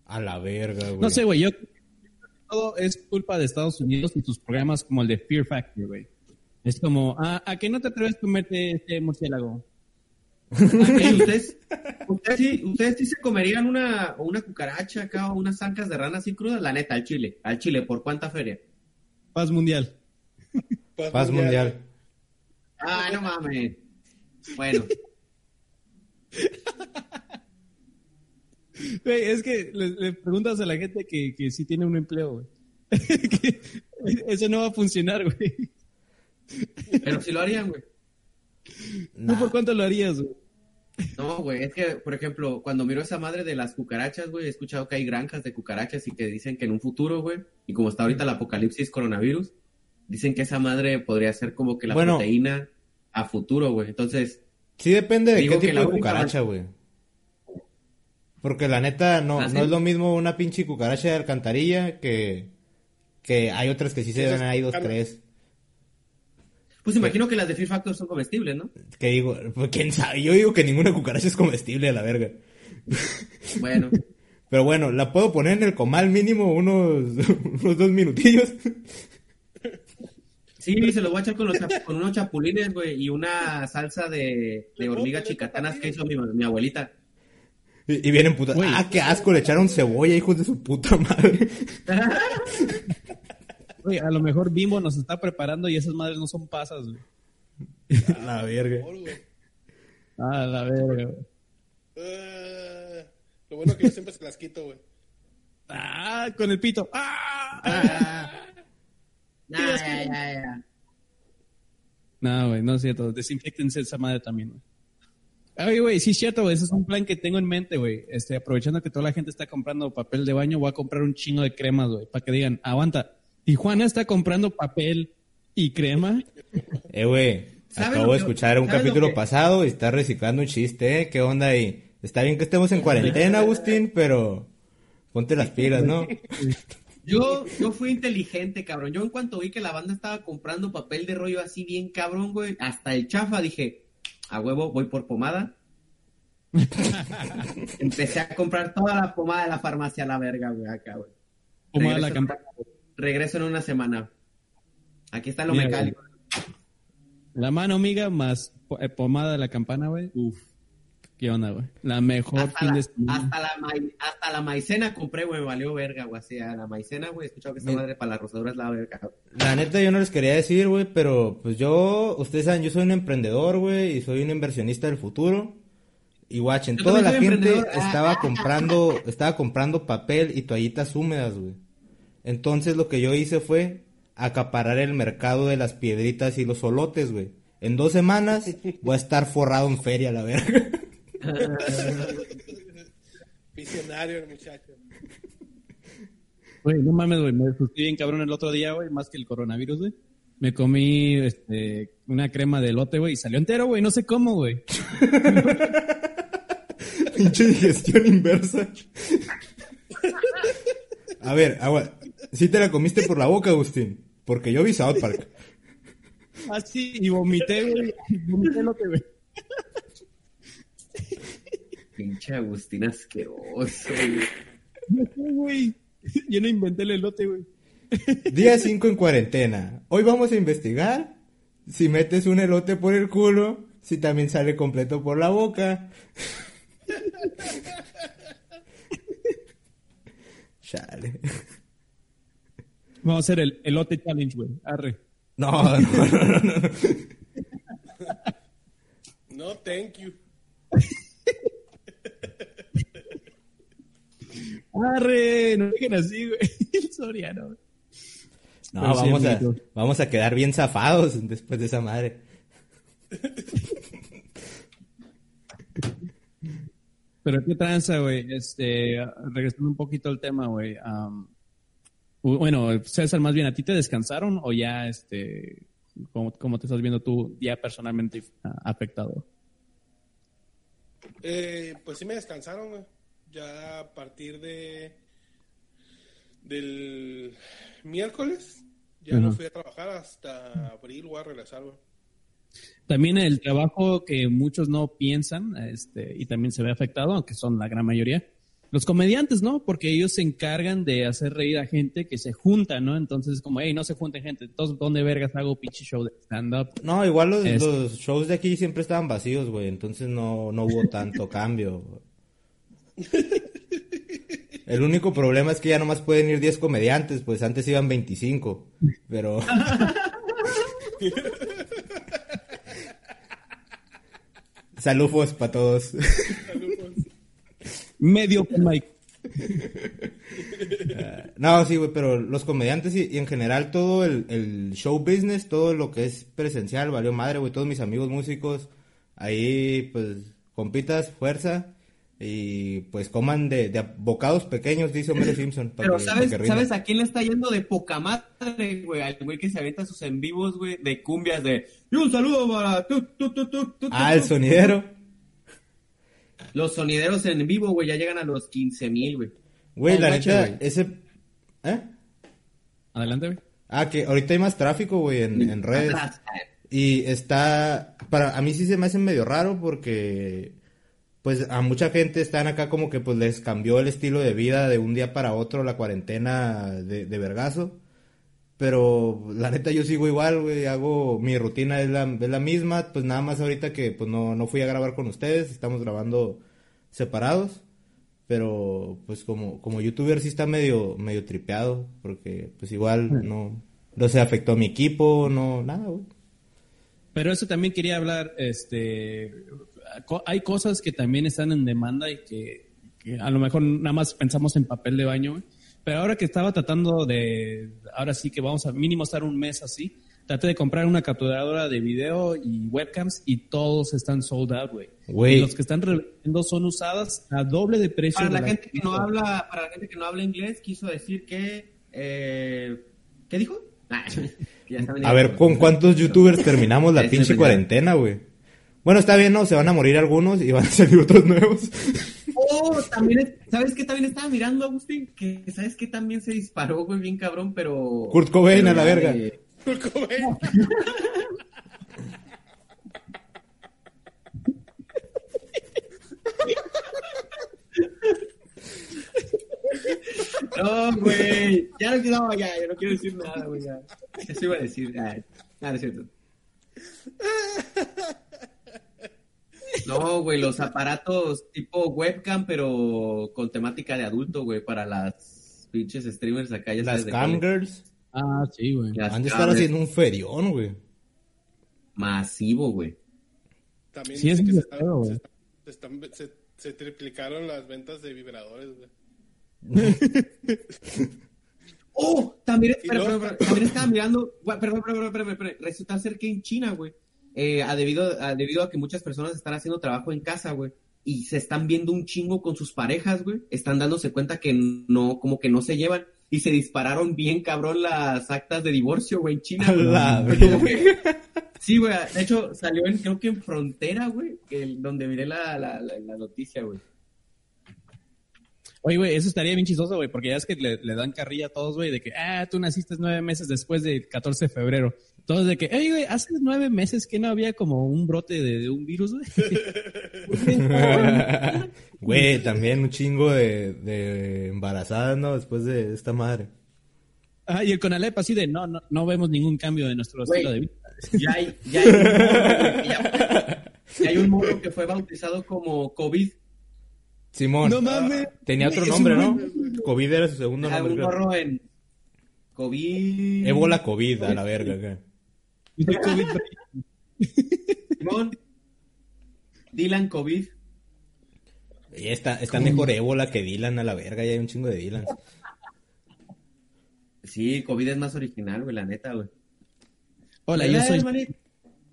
A la verga, güey. No sé, güey, yo todo es culpa de Estados Unidos y sus programas como el de Fear Factor, güey. Es como, ah, ¿a que no te atreves a comerte este murciélago? ¿Ustedes, ustedes, sí, ustedes sí se comerían una, una cucaracha acá o unas zancas de rana así crudas? La neta, al chile, al chile, ¿por cuánta feria? Paz mundial. Paz mundial. Ah, no mames. Bueno, es que le, le preguntas a la gente que, que sí tiene un empleo, güey. Eso no va a funcionar, güey. pero si lo harían, güey. ¿Tú Nah. por cuánto lo harías, güey? No, güey, es que, por ejemplo, cuando miro esa madre de las cucarachas, güey, he escuchado que hay granjas de cucarachas y que dicen que en un futuro, güey, y como está ahorita el apocalipsis coronavirus, dicen que esa madre podría ser como que la Bueno. proteína a futuro, güey. Entonces, Sí depende de qué tipo de cucaracha, güey. Porque la neta no, ¿Ah, sí? no es lo mismo una pinche cucaracha de alcantarilla que, que hay otras que sí se ven ahí dos, tres. pues imagino que las de Fear Factor son comestibles, ¿no? Que digo, pues quién sabe, yo digo que ninguna cucaracha es comestible a la verga. Bueno, Pero bueno, la puedo poner en el comal mínimo unos, unos dos minutillos. Sí, se los voy a echar con, los chap- con unos chapulines, güey, y una salsa de, de hormigas chicatanas que hizo mi, mi abuelita. Y, y vienen putas. Ah, qué asco, le echaron cebolla, hijos de su puta madre. Güey, a lo mejor Bimbo nos está preparando y esas madres no son pasas, güey. A la verga. Ah, la verga, güey. Ah, lo bueno que yo siempre se las quito, güey. Ah, con el pito. Ah. Ya, ya, ya, ya. No, güey, no es cierto. Desinfectense esa madre también, güey. Oye, güey, sí es cierto, güey. Ese es un plan que tengo en mente, güey. Este, aprovechando que toda la gente está comprando papel de baño, voy a comprar un chingo de cremas, güey. Para que digan, aguanta. Tijuana está comprando papel y crema. Eh, güey, ¿Sabe acabo de escuchar un capítulo que- pasado y está reciclando un chiste, ¿eh? ¿Qué onda ahí? Está bien que estemos en cuarentena, Agustín, pero Ponte las pilas, ¿no? Yo, yo fui inteligente, cabrón. Yo en cuanto vi que la banda estaba comprando papel de rollo así bien cabrón, güey, hasta el chafa, dije, a huevo, voy por pomada. Empecé a comprar toda la pomada de la farmacia a la verga, güey, acá, güey. Pomada de la Regreso- campana. Regreso en una semana. Aquí está lo mecánico. La mano amiga más eh, pomada de la campana, güey. Uf. ¿Qué onda, güey? La mejor Hasta fin la, de semana. hasta, la mai- hasta la maicena compré, güey, me valió verga, güey. Así, a la maicena, güey, he escuchado que esta madre para las rosaduras es la verga. güey. La neta yo no les quería decir, güey, pero pues yo, ustedes saben, yo soy un emprendedor, güey, y soy un inversionista del futuro. Y guachen, toda la gente. Ah, estaba ah, comprando, estaba comprando papel y toallitas húmedas, güey. Entonces lo que yo hice fue acaparar el mercado de las piedritas y los solotes, güey. En dos semanas voy a estar forrado en feria, la verga. Visionario el muchacho. Güey, no mames, güey. Me asusté bien cabrón el otro día, güey, más que el coronavirus, güey. Me comí este, una crema de elote, güey, y salió entero, güey. No sé cómo, güey. Pinche digestión inversa. A ver, agua. ¿Sí te la comiste por la boca, Agustín? Porque yo vi South Park. Así, y vomité, güey. Vomité elote, güey. Pinche Agustín asqueroso, güey. No sé, güey. Yo no inventé el elote, güey. Día 5 en cuarentena. Hoy vamos a investigar si metes un elote por el culo, si también sale completo por la boca. Chale. Vamos a hacer el elote challenge, güey. Arre. No, no, no, no, no. No, thank you. Arre. No dejen así, güey. El Soriano. güey. No, Pero sí, vamos, a, vamos a quedar bien zafados después de esa madre. Pero qué tranza, güey. Este, regresando un poquito al tema, güey. bueno, César, más bien, ¿a ti te descansaron o ya, este, cómo, cómo te estás viendo tú ya personalmente afectado? Eh, pues sí me descansaron, güey. Ya a partir de del miércoles ya no fui a trabajar hasta abril voy a regresar, güey. También el trabajo que muchos no piensan, este, y también se ve afectado, aunque son la gran mayoría. Los comediantes, ¿no? Porque ellos se encargan de hacer reír a gente que se junta, ¿no? Entonces es como, hey, no se junten gente. Entonces, ¿dónde vergas hago pinche show de stand-up? No, igual los, Es- los shows de aquí siempre estaban vacíos, güey. Entonces no, no hubo tanto cambio. El único problema es que ya nomás pueden ir 10 comediantes, pues antes iban 25. Pero. Saludos para todos. Medio con Mike. No, sí, güey, pero los comediantes y, y en general todo el, el show business, todo lo que es presencial, valió madre, güey. Todos mis amigos músicos, ahí, pues, compitas, fuerza. Y pues coman de, de bocados pequeños, dice Homero Simpson. Pero que- ¿sabes. ¿sabes a quién le está yendo de poca madre, güey? Al güey que se avienta sus en vivos, güey, de cumbias de... Y un saludo para... tu, tu, tu, tu, tu, Ah, tu, el tu". sonidero. Los sonideros en vivo, güey, ya llegan a los 15 mil, güey. Güey, la neta, ese. ¿Eh? Adelante, güey. Ah, que ahorita hay más tráfico, güey, en, en redes. Eh. Y está, para, a mí sí se me hace medio raro porque, pues, a mucha gente están acá como que, pues, les cambió el estilo de vida de un día para otro la cuarentena de, de vergazo. Pero, la neta, yo sigo igual, güey, hago, mi rutina es la, es la misma, pues, nada más ahorita que, pues, no, no fui a grabar con ustedes, estamos grabando separados. Pero, pues, como, como youtuber sí está medio, medio tripeado, porque, pues, igual no, no se afectó a mi equipo, no, nada, güey. Pero eso también quería hablar, este, hay cosas que también están en demanda y que, que a lo mejor nada más pensamos en papel de baño, güey. pero ahora que estaba tratando de, ahora sí que vamos a mínimo estar un mes así, traté de comprar una capturadora de video y webcams y todos están sold out, güey. Güey. Y los que están revendiendo son usadas a doble de precio. Para de la gente que no habla, para la gente que no habla inglés, quiso decir que, eh, ¿qué dijo? Ah, ya A ver, ¿con cuántos youtubers terminamos la pinche cuarentena, güey? Bueno, está bien, ¿no? Se van a morir algunos y van a salir otros nuevos. Oh, también, es- ¿sabes qué también estaba mirando, Agustín? Que, ¿sabes qué también se disparó, güey, bien cabrón, pero... Kurt Cobain pero a la verga. de- Kurt Cobain. No, güey. Ya no, no, ya, ya no quiero decir nada, güey. Ya. Eso iba a decir. Ya, Ah, no es cierto. No, güey, los aparatos tipo webcam, pero con temática de adulto, güey, para las pinches streamers acá, ya Las sabes de cuáles. Ah, sí, güey. Han de estar haciendo un ferión, güey. Masivo, güey. También Sí, es que se, están- se, están- se- se triplicaron las ventas de vibradores, güey. Oh, también, espera, luego- espera, espera, también estaba mirando, güey, perdón, perdón, perdón, perdón, resulta ser que en China, güey, eh, a debido, a debido a que muchas personas están haciendo trabajo en casa, güey, y se están viendo un chingo con sus parejas, güey, están dándose cuenta que no, como que no se llevan, y se dispararon bien cabrón las actas de divorcio, güey, en China, güey. Sí, güey, de hecho salió en, creo que en Frontera, güey, donde miré la, la, la, la noticia, güey. Oye, güey, eso estaría bien chistoso, güey, porque ya es que le, le dan carrilla a todos, güey, de que, ah, tú naciste nueve meses después del 14 de febrero. Todos de que, oye, güey, hace nueve meses que no había como un brote de, de un virus, güey. Güey, también un chingo de, de embarazadas, ¿no? Después de esta madre. Ah, y el Conalep así de, no, no, no vemos ningún cambio de nuestro Güey. estilo de vida. Ya hay, ya hay un morro, güey, que ya- ya hay un morro que fue bautizado como COVID. Simón. No mames. Tenía otro nombre, ¿no? COVID era su segundo Ah, nombre. un morro en COVID. Ébola COVID, a la verga. COVID, Simón. Dylan COVID. Y está, está mejor ébola que Dylan, a la verga. Ya hay un chingo de Dylan. Sí, COVID es más original, güey, la neta, güey. Hola, yo soy, hermanito.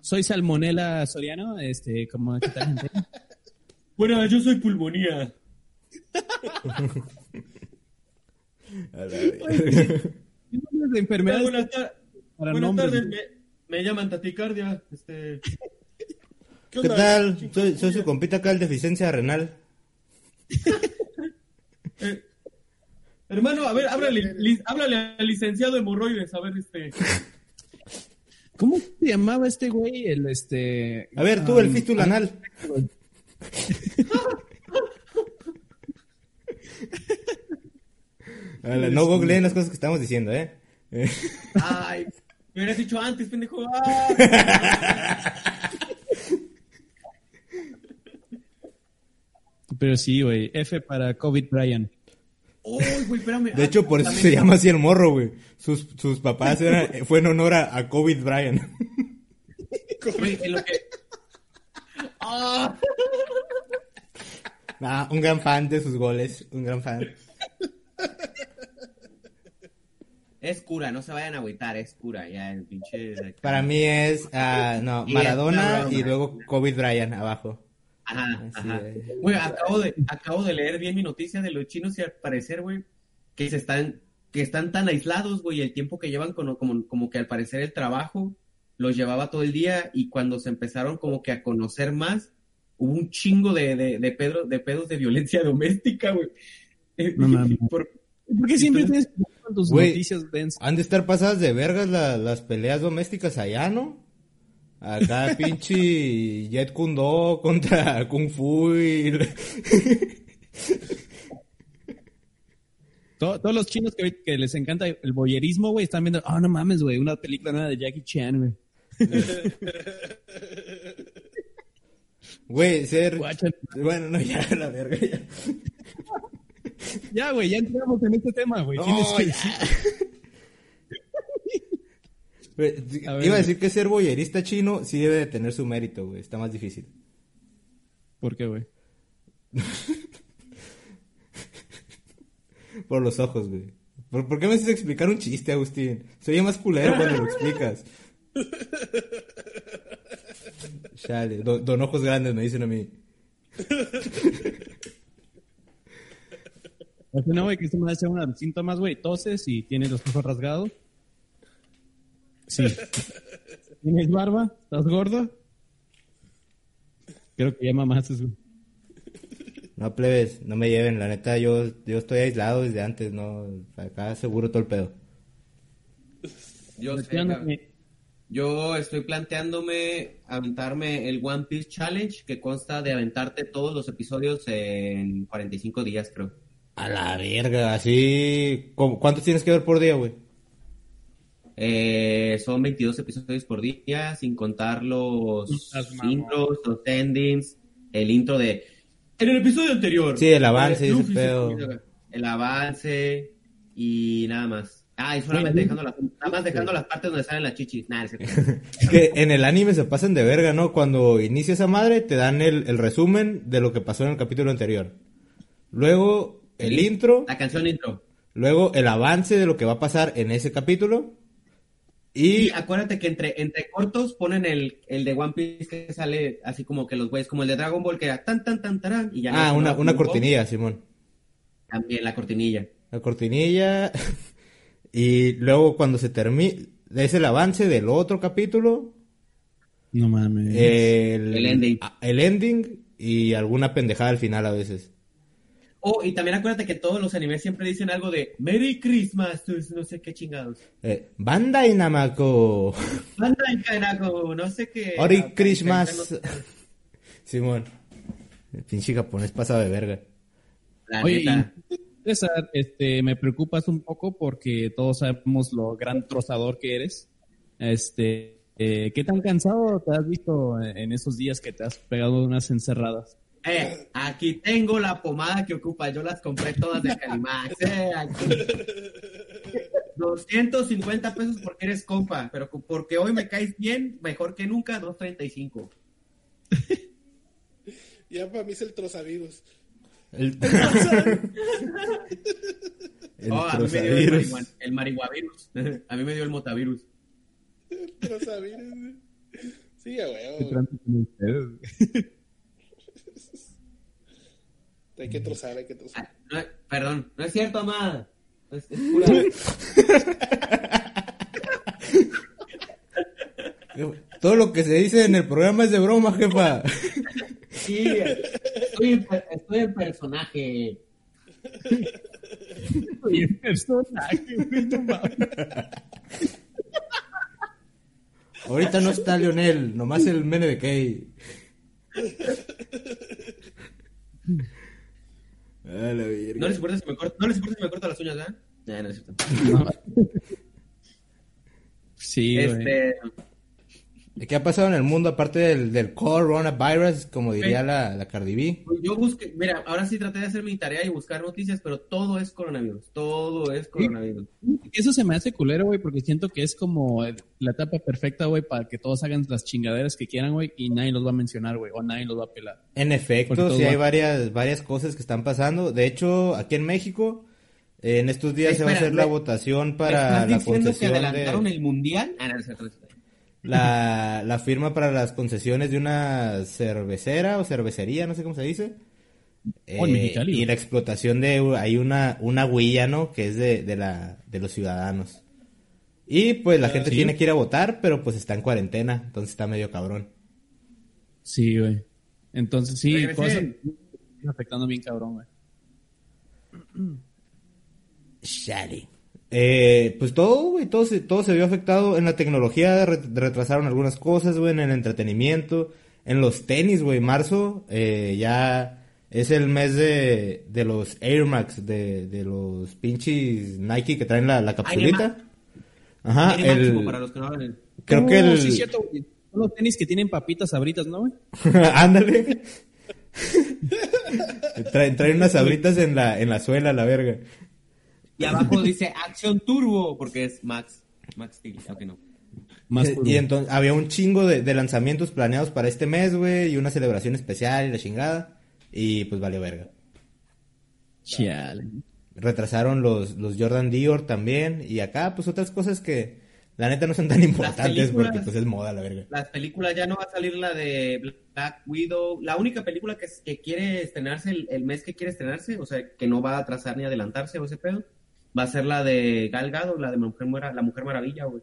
soy Salmonela Soriano, este, como, ¿qué tal, gente? Bueno, yo soy pulmonía. A la verga. ¿Qué nombres de enfermedades Buenas, tar- para buenas tardes, me, me llaman taticardia. Este... ¿Qué tal? Soy, soy su compita acá, el deficiencia renal. Eh, hermano, a ver, háblale, li- háblale al licenciado hemorroides, a ver, este... ¿Cómo se llamaba este güey? El, este... A ver, tú, el fístula anal. No googleen las cosas que estamos diciendo, ¿eh? Eh, Ay, me hubieras dicho antes, pendejo. Ah. Pero sí, güey. F para COVID Brian. Uy, güey, espérame. De hecho, por eso También- se llama así el morro, güey. Sus, sus papás eran, fue en honor a, a COVID Brian. Güey, en lo que... Ah. Ah, un gran fan de sus goles, un gran fan. Es cura, no se vayan a agüitar, es cura, ya, el pinche... Para mí es, ah, no, Maradona y luego COVID Brian abajo. Ajá, Así ajá. es. Güey, acabo de, acabo de leer bien mi noticia de los chinos y al parecer, güey, que se están, que están tan aislados, güey, el tiempo que llevan con, como, como que al parecer el trabajo los llevaba todo el día y cuando se empezaron como que a conocer más, hubo un chingo de, de, de, pedro- de pedos de violencia doméstica, güey. No mames. por- ¿Por qué siempre Entonces- tienes con tus noticias densas? Han de estar pasadas de vergas la- las peleas domésticas allá, ¿no? Acá pinche Jet Kundo contra Kung Fu y... To- Todos los chinos que, que les encanta el boyerismo, güey, están viendo, oh, no mames, güey, una película nueva de Jackie Chan, güey. Güey, ser... Guacha. Bueno, no, ya, la verga, ya. Ya, güey, ya entramos en este tema, güey. No, Tienes que ya. Güey, A ver, Iba a decir que ser boyerista chino sí debe de tener su mérito, güey. Está más difícil. ¿Por qué, güey? Por los ojos, güey. ¿Por, por qué me haces explicar un chiste, Agustín? Soy más culero cuando lo explicas. Chale, don, don ojos grandes me dicen a mí. No, güey, que se me hace unos síntomas, güey, toses y tienes los ojos rasgados. Sí. ¿Tienes barba? ¿Estás gordo? Creo que ya mamaste, güey. No, plebes, no me lleven. La neta, yo, yo estoy aislado desde antes, ¿no? Acá seguro todo el pedo. Yo, sé, yo estoy planteándome aventarme el One Piece Challenge, que consta de aventarte todos los episodios en 45 días, creo. A la verga, así... ¿Cómo- ¿Cuántos tienes que ver por día, güey? Eh, son 22 episodios por día, sin contar los intros, los endings, el intro de... En el episodio anterior. Sí, el avance, se pedo. El avance y nada más. Ah, y solamente dejando las, nada más dejando las partes donde salen las chichis. Es. Es que en el anime se pasan de verga, ¿no? Cuando inicia esa madre, te dan el, el resumen de lo que pasó en el capítulo anterior. Luego, el intro. La canción intro. Luego, el avance de lo que va a pasar en ese capítulo. Y Y... acuérdate que entre, entre cortos ponen el, el de One Piece que sale así como que los güeyes, como el de Dragon Ball que era tan tan tan tarán y ya Ah, no- una, no- una cortinilla, Simón. También la cortinilla. La cortinilla. Y luego, cuando se termina... Es el avance del otro capítulo. No mames. El, El ending. El ending y alguna pendejada al final a veces. Oh, y también acuérdate que todos los animes siempre dicen algo de Merry Christmas, no sé qué chingados. Eh, Bandai Namako. Anda en carajo, no sé qué. Ori Ah, Christmas. no. Simón. El pinche japonés pasado de verga. La Oye, neta. César, este, me preocupas un poco porque todos sabemos lo gran trozador que eres. Este, eh, ¿qué tan cansado te has visto en esos días que te has pegado unas encerradas? Eh, aquí tengo la pomada que ocupa, yo las compré todas de Calimax. Eh, aquí. 250 pesos porque eres compa, pero porque hoy me caes bien, mejor que nunca, 235. Ya para mí es el trozavirus. El, el Oh, a mí me dio el, trozavirus. marihuan- el marihuavirus. A mí me dio el motavirus. El trozavirus. Sí, a ¿Qué huevo. Hay que trozar, hay que trozar. Ah, no, perdón, no es cierto, amada. Es, es pura. Todo lo que se dice en el programa es de broma, jefa. Sí, estoy en, estoy en personaje. Soy el personaje. Ahorita no está Leonel, nomás el mene de Kay. La No les importa si me corto, no les importa si me corto las uñas, ¿verdad? No, no es cierto. Sí, güey. Este, ¿Qué ha pasado en el mundo aparte del, del coronavirus, como diría Sí. la, la Cardi B? pues yo busqué, mira, ahora sí traté de hacer mi tarea y buscar noticias, pero todo es coronavirus, todo es coronavirus. Eso se me hace culero, güey, porque siento que es como eh, la etapa perfecta, güey, para que todos hagan las chingaderas que quieran, güey, y nadie los va a mencionar, güey, o nadie los va a pelar. En efecto, sí hay va- varias, varias cosas que están pasando. De hecho, aquí en México, eh, en estos días se va a Espera, hacer la ¿me- votación ¿Me para estás la diciendo que concesión adelantaron de el mundial? Ah, no, no no. La, la firma para las concesiones de una cervecera o cervecería, no sé cómo se dice. Oh, en Eh, Mexicali, y la explotación de hay una una huella, ¿no? Que es de, de la de los ciudadanos. Y pues la gente sí. tiene que ir a votar, pero pues está en cuarentena, entonces está medio cabrón. Sí, güey. Entonces, sí, cosas afectando bien cabrón, güey. Shally. Eh, pues todo, güey, todo se, todo se vio afectado en la tecnología, re- retrasaron algunas cosas, güey, en el entretenimiento, en los tenis, güey, marzo, eh, ya es el mes de, de los Air Max, de, de los pinches Nike que traen la, la capsulita. Ajá, máximo el, para los que no hablan. creo que el, Sí, es cierto, güey. Son los tenis que tienen papitas sabritas, ¿no, güey? ándale. traen, traen unas sabritas en la, en la suela, la verga. Y abajo dice Acción Turbo, porque es Max. Max Steel, ok, no. Más y entonces había un chingo de, de lanzamientos planeados para este mes, güey, y una celebración especial y la chingada. Y pues valió verga. Chale. Retrasaron los, los Jordan Dior también. Y acá, pues otras cosas que la neta no son tan importantes porque pues es moda la verga. Las películas ya no va a salir la de Black Widow. La única película que, que quiere estrenarse el, el mes que quiere estrenarse, o sea, que no va a atrasar ni adelantarse o ese pedo, va a ser la de Gal Gadot, la de Mujer, la Mujer Maravilla, güey.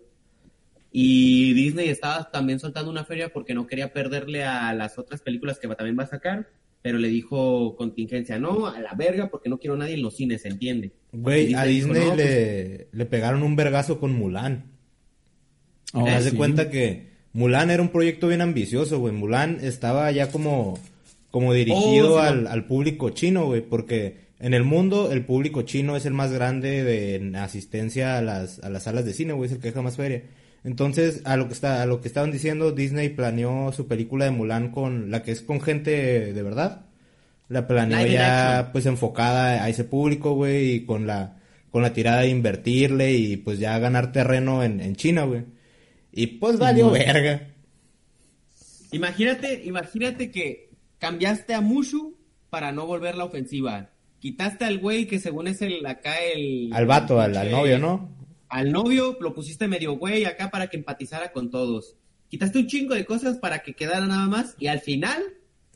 Y Disney estaba también soltando una feria porque no quería perderle a las otras películas que va- también va a sacar. pero le dijo contingencia, no, a la verga, porque no quiero a nadie en los cines, ¿se entiende? Güey, a dijo, Disney "No, pues, le, le pegaron un vergazo con Mulan. Oh, Te das de sí. cuenta que Mulan era un proyecto bien ambicioso, güey. Mulan estaba ya como, como dirigido Oh, sí, al, al público chino, güey, porque en el mundo el público chino es el más grande de en asistencia a las, a las salas de cine, güey, es el que deja más feria. Entonces, a lo que está, a lo que estaban diciendo, Disney planeó su película de Mulan con la que es con gente de verdad. La planeó Live ya pues enfocada a ese público, güey, y con la con la tirada de invertirle y pues ya ganar terreno en, en China, güey. Y pues valió verga. Imagínate, imagínate que cambiaste a Mushu para no volver la ofensiva. Quitaste al güey que según es el acá el... Al vato, al, novio, ¿no? Al novio lo pusiste medio güey acá para que empatizara con todos. Quitaste un chingo de cosas para que quedara nada más y al final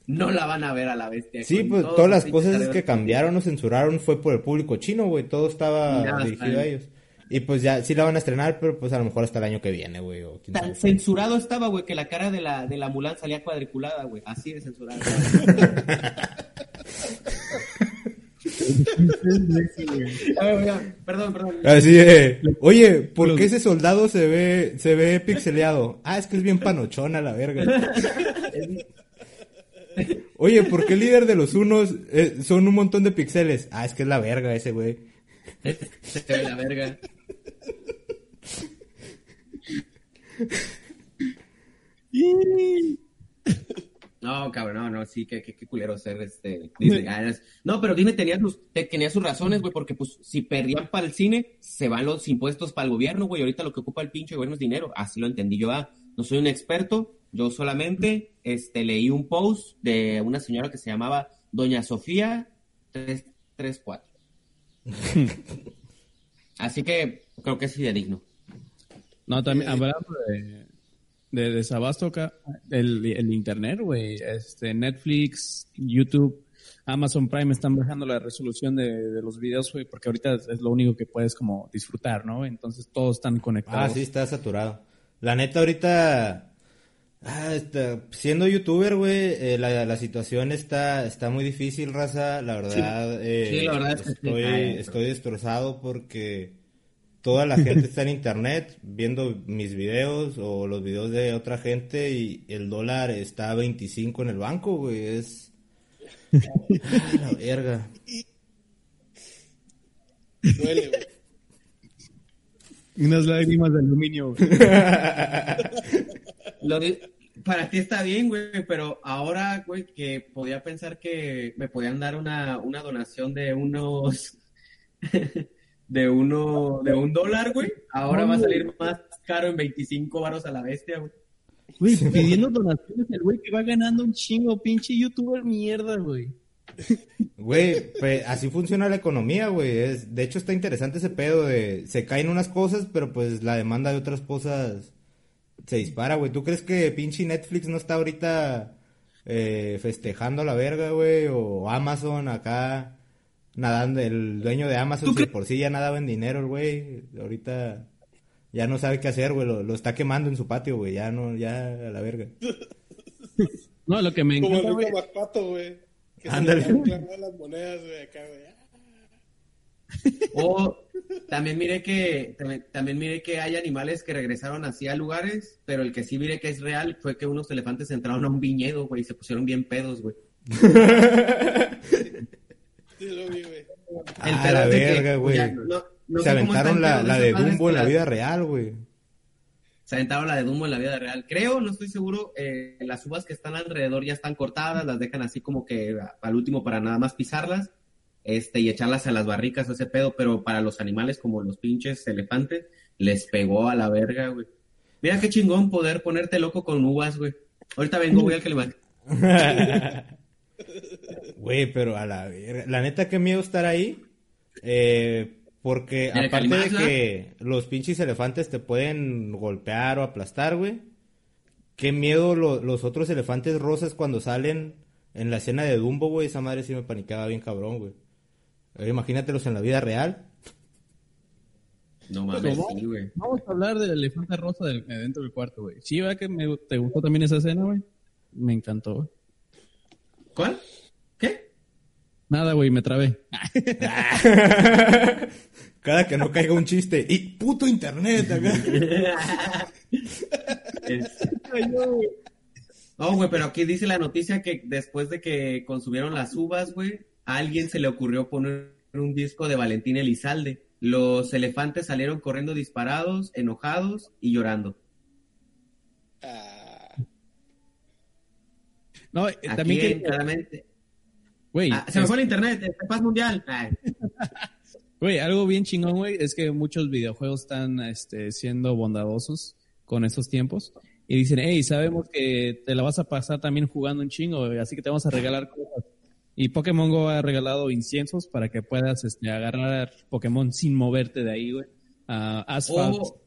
no la van a ver a la bestia. Sí, pues todas las cosas que cambiaron o censuraron fue por el público chino, güey. Todo estaba nada, dirigido está a ellos. Y pues ya sí la van a estrenar, pero pues a lo mejor hasta el año que viene, güey. O Tan sabe. censurado estaba, güey, que la cara de la, de la Mulan salía cuadriculada, güey. Así de censurado. A ver, oiga, perdón, perdón. Así de, oye, ¿por qué ese soldado se ve, se ve pixeleado? Ah, es que es bien panochona la verga. Oye, ¿por qué el líder de los unos eh, son un montón de pixeles? Ah, es que es la verga ese güey. Se ve la verga. No, cabrón, no, no, sí, qué, qué, qué culero ser este Disney. Ah, es- No, pero Disney tenía sus, te- tenía sus razones, güey, porque pues si perdían para el cine, se van los impuestos para el gobierno, güey. Ahorita lo que ocupa el pinche gobierno es dinero. Así lo entendí yo. Ah, no soy un experto, yo solamente este, leí un post de una señora que se llamaba Doña Sofía 334. Así que creo que es fidedigno. No, también hablando de, de desabasto acá, el, el internet, güey, este, Netflix, YouTube, Amazon Prime están bajando la resolución de, de los videos, güey, porque ahorita es lo único que puedes como disfrutar, ¿no? Entonces todos están Ah, conectados. sí, está saturado. La neta, ahorita, ah, está- siendo youtuber, güey, eh, la, la situación está, está muy difícil, raza. La verdad, eh, Sí, la verdad es que sí, estoy destrozado porque toda la gente está en internet viendo mis videos o los videos de otra gente y el dólar está a 25 en el banco, güey. Es... Ah, la verga. Duele, güey. Unas lágrimas de aluminio, güey. Lo de- para ti está bien, güey, pero ahora, güey, que podía pensar que me podían dar una, una donación de unos, de uno, de un dólar, güey, ahora va a salir más caro en 25 varos a la bestia, güey. Güey, pidiendo donaciones el güey que va ganando un chingo, pinche youtuber mierda, güey. Güey, pues así funciona la economía, güey. Es, de hecho está interesante ese pedo de se caen unas cosas, pero pues la demanda de otras cosas se dispara, güey. ¿Tú crees que pinche Netflix no está ahorita eh, festejando la verga, güey? O Amazon acá nadando, el dueño de Amazon, ¿Tú si por sí ya nadaba en dinero, el güey. Ahorita ya no sabe qué hacer, güey. Lo, lo está quemando en su patio, güey. Ya no, ya a la verga. No, lo que me Como el encanta, güey, Luca Macpato, güey. Que se Ándale. las monedas, güey, acá, güey. O también mire que, también, también mire que hay animales que regresaron así a lugares, pero el que sí mire que es real fue que unos elefantes entraron a un viñedo, güey, y se pusieron bien pedos, güey. Sí, lo vi, güey. Ah, la verga, güey. ya, no- no Se aventaron la, la de Dumbo en la vida real, güey. Se aventaron la de Dumbo en la vida real. Creo, no estoy seguro, eh, las uvas que están alrededor ya están cortadas, las dejan así como que al último para nada más pisarlas, este, y echarlas a las barricas, ese pedo, pero para los animales como los pinches elefantes, les pegó a la verga, güey. Mira qué chingón poder ponerte loco con uvas, güey. Ahorita vengo, voy al que le va. Güey, pero a la verga. La neta, qué miedo estar ahí. Eh, porque ¿En el aparte de que los pinches elefantes te pueden golpear o aplastar, güey. Qué miedo lo- los otros elefantes rosas cuando salen en la escena de Dumbo, güey. Esa madre sí me panicaba bien cabrón, güey. Eh, imagínatelos en la vida real. No mames, ¿Cómo? sí, güey. Vamos a hablar del elefante rosa del- eh, dentro del cuarto, güey. Sí, ¿verdad que me- te gustó también esa escena, güey? Me encantó, güey. ¿Cuál? ¿Qué? Nada, güey, me trabé. Cada que no caiga un chiste. Y puto internet acá. No, güey, pero aquí dice la noticia que después de que consumieron las uvas, güey, a alguien se le ocurrió poner un disco de Valentín Elizalde. Los elefantes salieron corriendo disparados, enojados y llorando. Ah, No, eh, ¿A también quién, que, claramente? güey, Ah, se me fue el internet, este, paz mundial. Güey, algo bien chingón, güey, es que muchos videojuegos están este, siendo bondadosos con estos tiempos y dicen, hey, sabemos que te la vas a pasar también jugando un chingo, así que te vamos a regalar cosas. Y Pokémon Go ha regalado inciensos para que puedas este, agarrar Pokémon sin moverte de ahí, güey. Asphalt, Oh.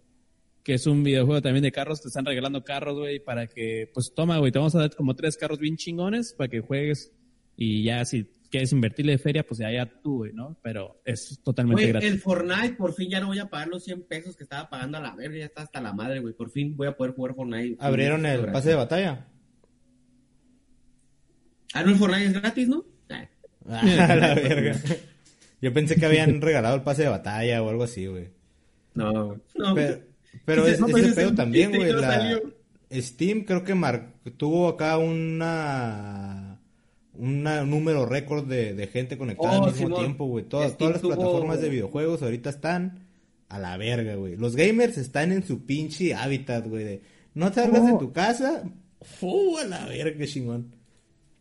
Que es un videojuego también de carros, te están regalando carros, güey, para que, pues toma, güey, te vamos a dar como tres carros bien chingones para que juegues y ya si quieres invertirle de feria, pues ya, ya tú, güey, ¿no? Pero es totalmente Güey, gratis. el Fortnite, por fin ya no voy a pagar los 100 pesos que estaba pagando a la verga, ya está hasta la madre, güey. Por fin voy a poder jugar Fortnite. Abrieron el pase de batalla. Ah, no, el Fortnite es gratis, ¿no? Ah, la verga. Yo pensé que habían regalado el pase de batalla o algo así, güey. No, güey. No, Pero, pero es, no, ese pues, pedo también, güey. no la-. Steam creo que mar- tuvo acá una un número récord de, de gente conectada Oh, al mismo Simón. tiempo, güey. Todas, todas las tuvo- plataformas de videojuegos ahorita están a la verga, güey. Los gamers están en su pinche hábitat, güey. de, no salgas de Oh. tu casa. ¡Fu! a la verga, chingón.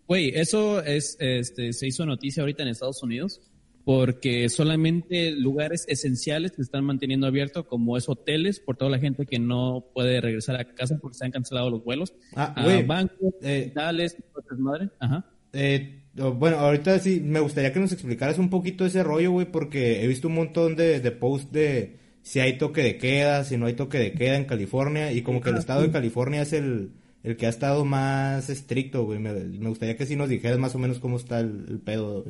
Güey, eso es, este, se hizo noticia ahorita en Estados Unidos porque solamente lugares esenciales se están manteniendo abiertos, como es hoteles, por toda la gente que no puede regresar a casa porque se han cancelado los vuelos. Ah, a güey, bancos, eh, hospitales, madre. Ajá. Eh, bueno, ahorita sí, me gustaría que nos explicaras un poquito ese rollo, güey, porque he visto un montón de, de posts de si hay toque de queda, si no hay toque de queda en California, y como que el estado de California es el, el que ha estado más estricto, güey. Me, me gustaría que sí nos dijeras más o menos cómo está el, el pedo.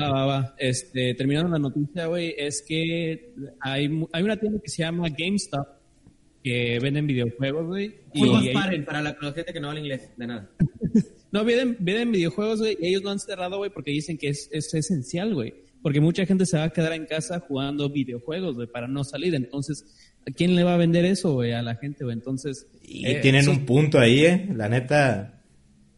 Va, va, va. Este, terminando la noticia, güey, es que hay, hay una tienda que se llama GameStop que venden videojuegos, güey. y Juegos ahí- paren para la, la gente que no habla inglés, de nada. No, venden, venden videojuegos, güey, y ellos lo han cerrado, güey, porque dicen que es, es esencial, güey. Porque mucha gente se va a quedar en casa jugando videojuegos, güey, para no salir. Entonces, ¿a quién le va a vender eso, güey? A la gente, güey. Entonces... Y eh, tienen eso- un punto ahí, eh. La neta.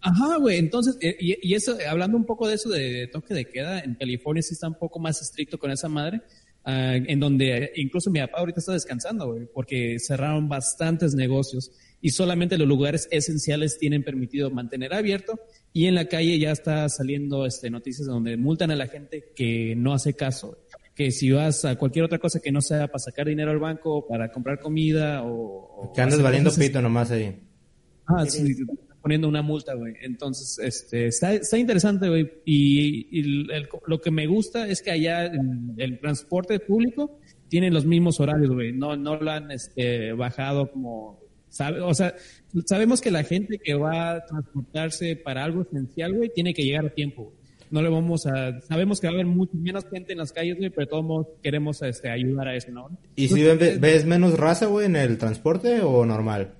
Ajá, güey. Entonces, eh, y, y eso, hablando un poco de eso de, toque de queda, en California sí está un poco más estricto con esa madre, ah, en donde incluso mi papá ahorita está descansando, güey, porque cerraron bastantes negocios y solamente los lugares esenciales tienen permitido mantener abierto y en la calle ya está saliendo este, noticias donde multan a la gente que no hace caso. Que si vas a cualquier otra cosa que no sea para sacar dinero al banco, para comprar comida o... Que andas valiendo cosas pito nomás ahí. Ah, sí, poniendo una multa, güey. Entonces, este, está, está interesante, güey. Y, y el- lo que me gusta es que allá en el transporte público tienen los mismos horarios, güey. No, no lo han este, bajado como, sabe, o sea, sabemos que la gente que va a transportarse para algo esencial, güey, tiene que llegar a tiempo. No le vamos a, sabemos que va a haber mucho menos gente en las calles, güey, pero todos modos queremos este, ayudar a eso, ¿no? ¿Y si ve- ves menos raza, güey, en el transporte o normal?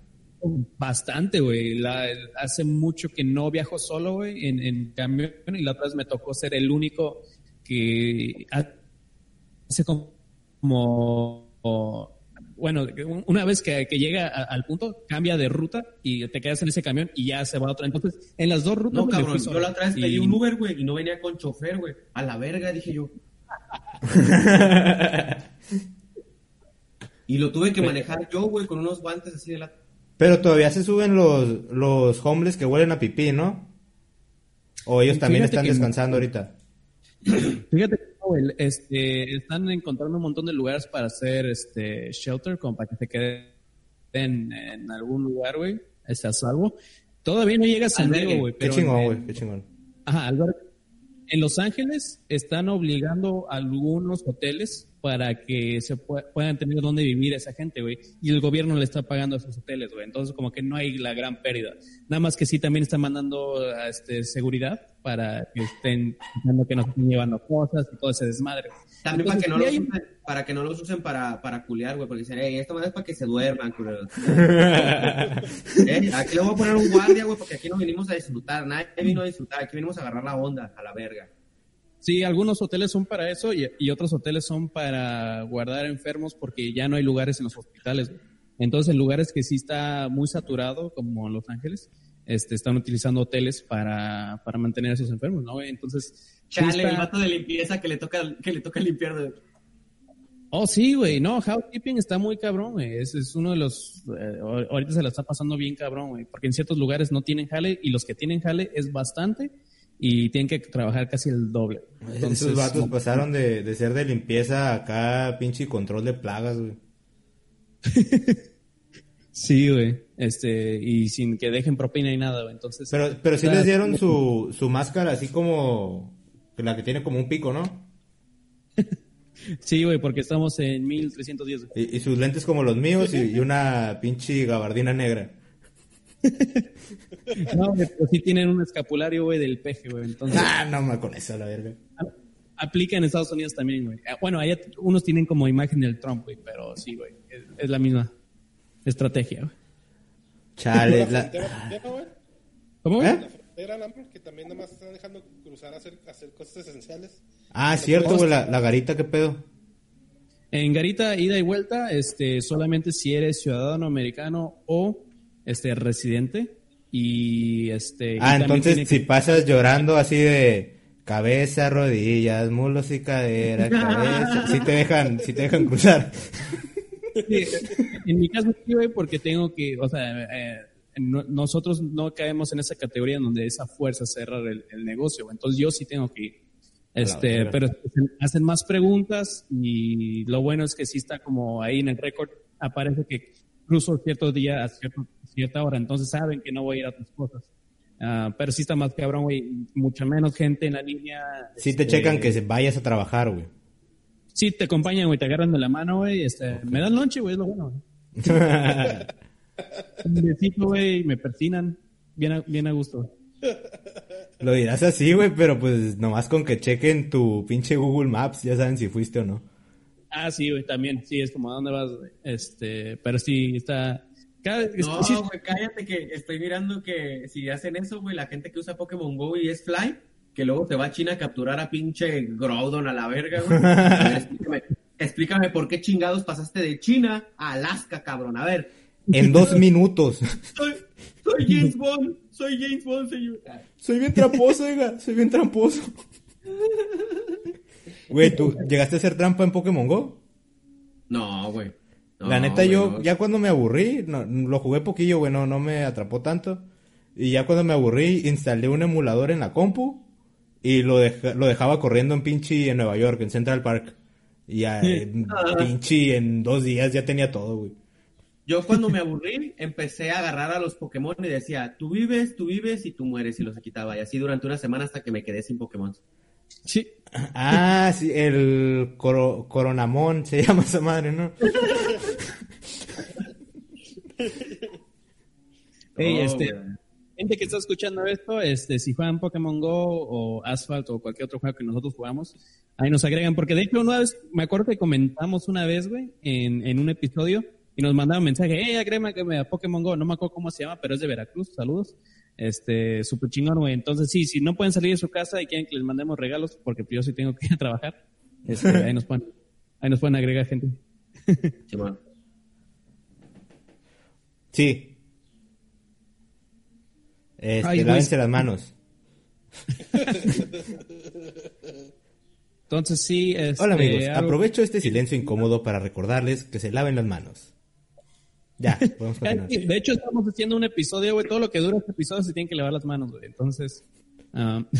Bastante, güey. La- Hace mucho que no viajo solo, güey, en, en camión y la otra vez me tocó ser el único que hace como, como- bueno, una vez que, que llega a- al punto, cambia de ruta y te quedas en ese camión y ya se va a otra. Entonces, en las dos rutas... No, cabrón, yo la otra vez pedí Y- un Uber, güey, y no venía con chofer, güey. A la verga, dije yo. y lo tuve que manejar yo, güey, con unos guantes así de la... Pero todavía se suben los, los homeless que huelen a pipí, ¿no? O ellos también Fíjate están que- descansando ahorita. Fíjate este, están encontrando un montón de lugares para hacer este shelter, como para que te queden en, en algún lugar, güey, este, a salvo. Todavía no llega a San Albergue. Diego, güey. Qué chingón, güey, qué chingón. Ajá, albergue. En Los Ángeles están obligando a algunos hoteles para que se pue- puedan tener dónde vivir esa gente, güey. Y el gobierno le está pagando a esos hoteles, güey. Entonces, como que no hay la gran pérdida. Nada más que sí también están mandando este, seguridad para que estén pensando que no se estén llevando cosas y todo ese desmadre. También para que, no hay- usen, para que no los usen para, para culiar, güey, porque dicen, hey, esta madre es para que se duerman, culeros. Eh, Aquí le voy a poner un guardia, güey, porque aquí no vinimos a disfrutar, nadie vino a disfrutar, aquí vinimos a agarrar la onda, a la verga. Sí, algunos hoteles son para eso y, y otros hoteles son para guardar enfermos porque ya no hay lugares en los hospitales. Entonces, en lugares que sí está muy saturado, como Los Ángeles, este, están utilizando hoteles para, para mantener a esos enfermos, ¿no? Entonces, Chale, el vato de limpieza que le toca, que le toca limpiar. de- Oh, sí, güey. No, housekeeping está muy cabrón, güey. Es, es uno de los... eh, ahor- ahorita se la está pasando bien cabrón, güey. Porque en ciertos lugares no tienen jale y los que tienen jale es bastante y tienen que trabajar casi el doble. Entonces, Esos vatos pasaron de, de ser de limpieza acá, pinche control de plagas, güey. Sí, güey. Este, y sin que dejen propina y nada, güey. Entonces. Pero, pero sí les dieron su, su máscara así como la que tiene como un pico, ¿no? Sí, güey, porque estamos en 1310. güey. Y, y sus lentes como los míos y, y una pinche gabardina negra. No, güey, pero sí tienen un escapulario, güey, del peje, güey. Entonces, Ah, no, me con eso, la verga. aplica en Estados Unidos también, güey. Ah, Bueno, allá unos tienen como imagen del Trump, güey, pero sí, güey. Es, es la misma estrategia, güey. Chale, La la... frontera también, ¿no, güey? ¿Cómo, güey? ¿Eh? La frontera, Lambert, que también nada más están dejando cruzar a hacer, a hacer cosas esenciales. Ah, cierto, güey, la, la garita, ¿qué pedo? En Garita, ida y vuelta, este, solamente si eres ciudadano americano o este residente. Y este. Ah, entonces si pasas llorando así de cabeza, rodillas, mulos y cadera, cabeza, sí te dejan, sí te dejan cruzar. Sí, en mi caso sí, güey, porque tengo que, o sea, eh, no- nosotros no caemos en esa categoría en donde esa fuerza cerrar el, el negocio, entonces yo sí tengo que ir. Este, pero hacen- hacen más preguntas y lo bueno es que sí está como ahí en el récord, aparece que cruzo cierto día a cierto- cierta hora, entonces saben que no voy a ir a otras cosas. Ah, pero sí está más cabrón, güey, mucha menos gente en la línea. Sí te este, checan que se vayas a trabajar, güey. Sí, te acompañan, güey, te agarran de la mano, güey, este, me dan lonche, güey, es lo bueno, güey. Un besito, güey, me persinan. Bien a, bien a gusto. güey. Lo dirás así, güey, pero pues nomás con que chequen tu pinche Google Maps, ya saben si fuiste o no. Ah, sí, güey, también. Sí, es como, ¿a dónde vas, güey? Este, pero sí, está... Cada, No, güey, cállate que estoy mirando que si hacen eso, güey, la gente que usa Pokémon Go y es Fly, que luego se va a China a capturar a pinche Groudon a la verga, güey. A ver, explícame, explícame por qué chingados pasaste de China a Alaska, cabrón. A ver, En dos minutos. soy, soy James Bond, soy James Bond, señor. Soy bien tramposo, oiga, soy bien tramposo. Güey, ¿tú llegaste a hacer trampa en Pokémon Go? No, güey. No, La neta, güey, yo no. ya cuando me aburrí, no, lo jugué poquillo, güey, no, no me atrapó tanto. Y ya cuando me aburrí, instalé un emulador en la compu y lo, deja- lo dejaba corriendo en pinche en Nueva York, en Central Park. Y ya, en pinche en dos días ya tenía todo, güey. Yo cuando me aburrí, empecé a agarrar a los Pokémon y decía, tú vives, tú vives y tú mueres y los quitaba. Y así durante una semana hasta que me quedé sin Pokémon. Sí. Ah, sí, el coro- Coronamón se llama esa madre, ¿no? Ey, No, este, gente que está escuchando esto, este, si juegan Pokémon Go o Asphalt o cualquier otro juego que nosotros jugamos, ahí nos agregan, porque de hecho una vez, me acuerdo que comentamos una vez, güey, en, en un episodio, y nos mandaron un mensaje, hey, agrégame a Pokémon Go, no me acuerdo cómo se llama, pero es de Veracruz, saludos. Este, súper chingón, güey. Entonces, sí, si no pueden salir de su casa y quieren que les mandemos regalos, porque yo sí tengo que ir a trabajar, este, ahí nos pueden, ahí nos pueden agregar gente. Simón. Sí. Este, Ay, lávense las manos. Entonces, sí, este, Hola amigos, aprovecho este silencio incómodo para recordarles que se laven las manos. Ya, podemos continuar. De hecho, estamos haciendo un episodio, güey. Todo lo que dura este episodio se tienen que lavar las manos, güey. Entonces. ah,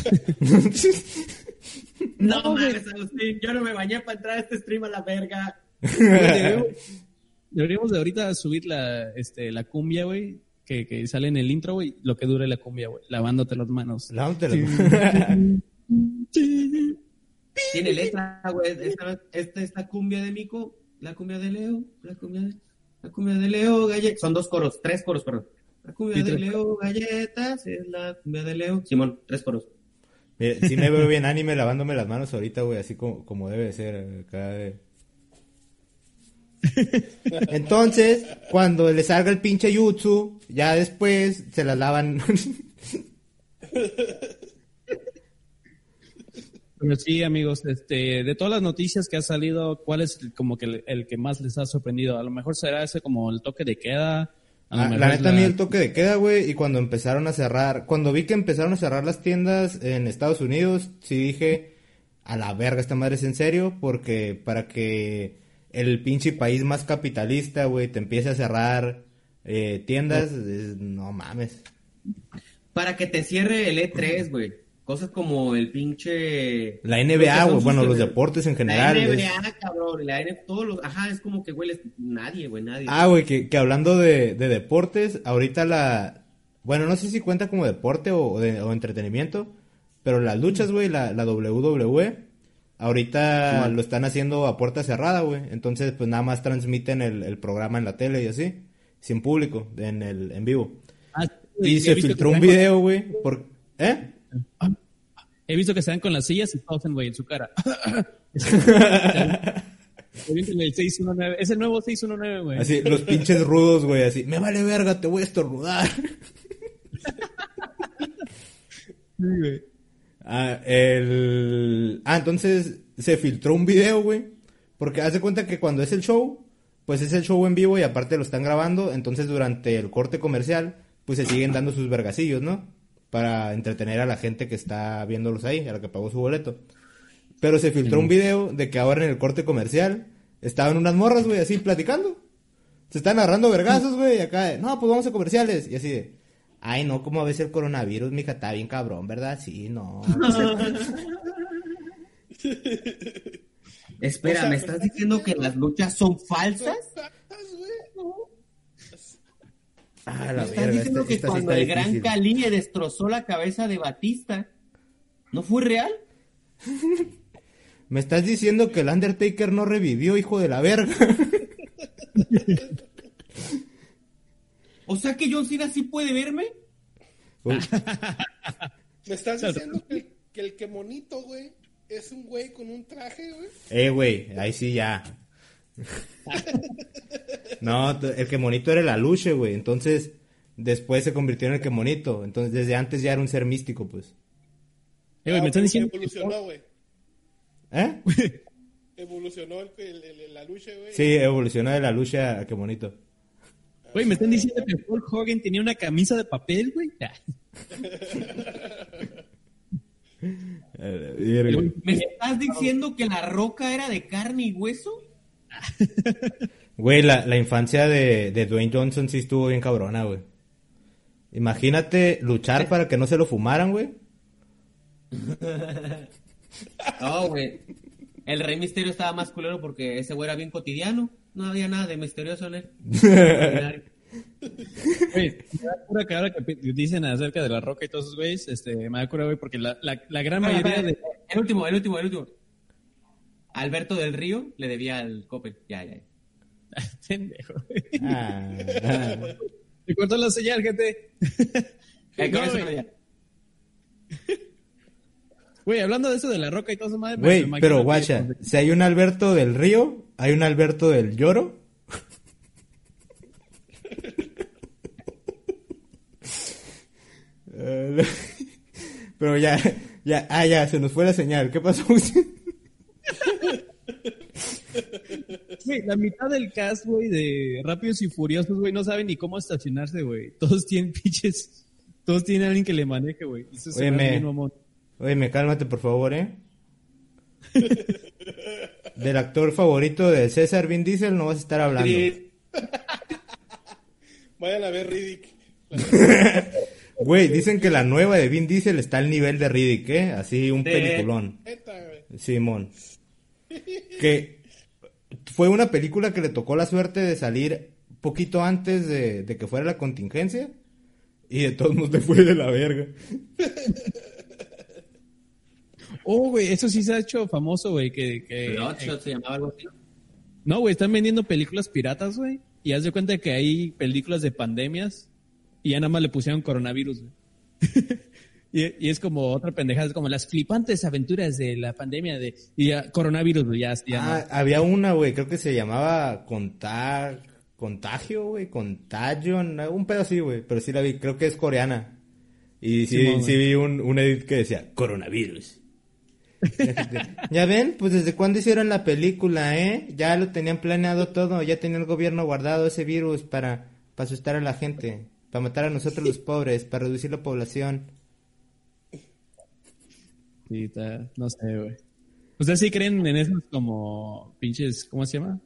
No, No, mames, Agustín, yo no me bañé para entrar a este stream a la verga. deberíamos, deberíamos de ahorita subir la, este, la cumbia, güey. Que, que sale en el intro, güey. Lo que dure la cumbia, güey. Lavándote las manos. Lávate las manos. Tiene letra, güey. Esta, esta, esta cumbia de Mico, la cumbia de Leo, la cumbia de, la cumbia de Leo, galletas. Son dos coros, tres coros, perdón. La cumbia de Leo, galletas, es la cumbia de Leo. Simón, tres coros. Mira, sí me veo bien anime lavándome las manos ahorita, güey, así como, como debe ser. Acá de... Entonces, cuando le salga el pinche jutsu, ya después se las lavan. Pero sí, amigos, este, de todas las noticias que ha salido, ¿cuál es el- como que el, el que más les ha sorprendido? A lo mejor será ese como el toque de queda. Ah, la neta, la- mí el toque de queda, güey, y cuando empezaron a cerrar, cuando vi que empezaron a cerrar las tiendas en Estados Unidos, sí dije, a la verga, esta madre es en serio, porque para que el pinche país más capitalista, güey, te empiece a cerrar eh, tiendas, es- no mames. Para que te cierre el E3, güey. Cosas como el pinche... La NBA, güey, bueno, los deportes en general. La es- NBA, cabrón. La NBA, todos los... Ajá, es como que, güey, les- nadie, güey, nadie. Ah, güey, que, que hablando de, de deportes, ahorita la... Bueno, no sé si cuenta como deporte o, de- o entretenimiento, pero las luchas, güey, la, la WWE, ahorita lo están haciendo a puerta cerrada, güey. Entonces, pues nada más transmiten el, el programa en la tele y así, sin público, en el en vivo. Ah, sí, Y se filtró un video, güey, por... ¿Eh? He visto que se dan con las sillas y tosen, güey, en su cara. El 619. Es el nuevo 619, güey. Así, los pinches rudos, güey, así, me vale verga, te voy a estornudar. Ah, el... ah, entonces se filtró un video, güey. Porque hace cuenta que cuando es el show, pues es el show en vivo y aparte lo están grabando. Entonces durante el corte comercial, pues se siguen dando sus vergacillos, ¿no? Para entretener a la gente que está viéndolos ahí, a la que pagó su boleto. Pero se filtró un video de que ahora en el corte comercial estaban unas morras, güey, así platicando. Se están agarrando vergazos, güey, y acá, de, no, pues vamos a comerciales. Y así de, ay, no, como ves el coronavirus, mija, está bien cabrón, ¿verdad? Sí, no. Espera, O sea, ¿me estás diciendo que las luchas son falsas? Ah, ¿Me la estás verga, diciendo esta, que esta cuando el gran. Cali le destrozó la cabeza de Batista, ¿no fue real? Me estás diciendo que el Undertaker no revivió, hijo de la verga. O sea que John Cena sí puede verme. Uy, Me estás diciendo que, que el que monito, güey, es un güey con un traje, güey. eh, güey, ahí sí ya. No, el que monito era el aluche, güey. Entonces, después se convirtió en el que monito. Entonces, desde antes ya era un ser místico, pues. Eh, güey, me están diciendo que- Evolucionó, güey. ¿Eh? Evolucionó el, el, el, el aluche, güey. Sí, evolucionó de la luche a que monito. Güey, me están diciendo que Hulk Hogan tenía una camisa de papel, güey. Ah. ¿Me estás diciendo que la roca era de carne y hueso? Güey, la, la infancia de, de Dwayne Johnson sí estuvo bien cabrona, güey. Imagínate luchar para que no se lo fumaran, güey. No, güey. El Rey Misterio estaba más culero porque ese güey era bien cotidiano. No había nada de misterioso en él. Güey, me da cura que ahora que dicen acerca de la roca y todos esos güeyes, este, me da cura, güey, porque la, la, la gran mayoría de... El último, el último, el último. Alberto del Río le debía al Coppel. Ya, ya. ya. Pendejo. Ah, ah. Me cortó la señal, gente. Eh, con No, eso güey. hablando de eso de la roca y todo eso, madre. Güey, me imagino pero que- guacha, si hay un Alberto del Río, hay un Alberto del Lloro. Pero ya, ya, ah, ya, se nos fue la señal. ¿Qué pasó? Güey, la mitad del cast, güey, de Rápidos y Furiosos, güey, no saben ni cómo estacionarse, güey. Todos tienen pinches... Todos tienen a alguien que le maneje, güey. Eso se Oye, me bien mamón. Oye, me cálmate, por favor, ¿eh? Del actor favorito de César Vin Diesel no vas a estar hablando. Sí. Vayan a ver Riddick. Güey, dicen que la nueva de Vin Diesel está al nivel de Riddick, ¿eh? Así, un peliculón. Simón. Que fue una película que le tocó la suerte de salir poquito antes de, de que fuera la contingencia. Y de todos modos le fue de la verga. Oh, güey, eso sí se ha hecho famoso, güey, que... que Bloodshot se llamaba algo así. No, güey, están vendiendo películas piratas, güey. Y haz de cuenta que hay películas de pandemias y ya nada más le pusieron coronavirus, güey. y, y es como otra pendejada, es como las flipantes aventuras de la pandemia de... Y ya, coronavirus, ya... no. Ah, había una, güey, creo que se llamaba Contag... Contagio, güey, Contagio, no, un pedo así, güey, pero sí la vi, creo que es coreana. Y sí, sí vi un, un edit que decía, coronavirus. ya ven, pues desde cuándo hicieron la película, ¿eh? Ya lo tenían planeado todo, ya tenía el gobierno guardado ese virus para, para asustar a la gente, para matar a nosotros los pobres, para reducir la población. Sí, está- no sé, güey. ¿Ustedes sí creen en esos como pinches, ¿cómo se llama?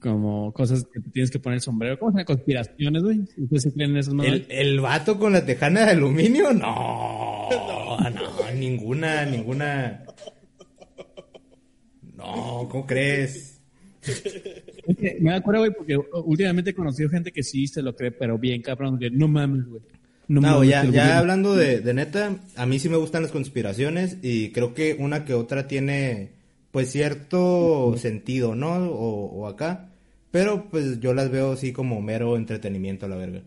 Como cosas que te tienes que poner el sombrero. ¿Cómo se llama? Conspiraciones, güey. ¿Ustedes sí creen en esas mamadas? ¿El, el vato con la tejana de aluminio? No, no, ninguna, ninguna. No, ¿cómo crees? Es que me acuerdo, güey, porque últimamente he conocido gente que sí se lo cree, pero bien cabrón, que no mames, güey. No, ya, ya hablando de, de neta, a mí sí me gustan las conspiraciones y creo que una que otra tiene pues cierto sentido, ¿no? O, o acá. Pero pues yo las veo así como mero entretenimiento a la verga.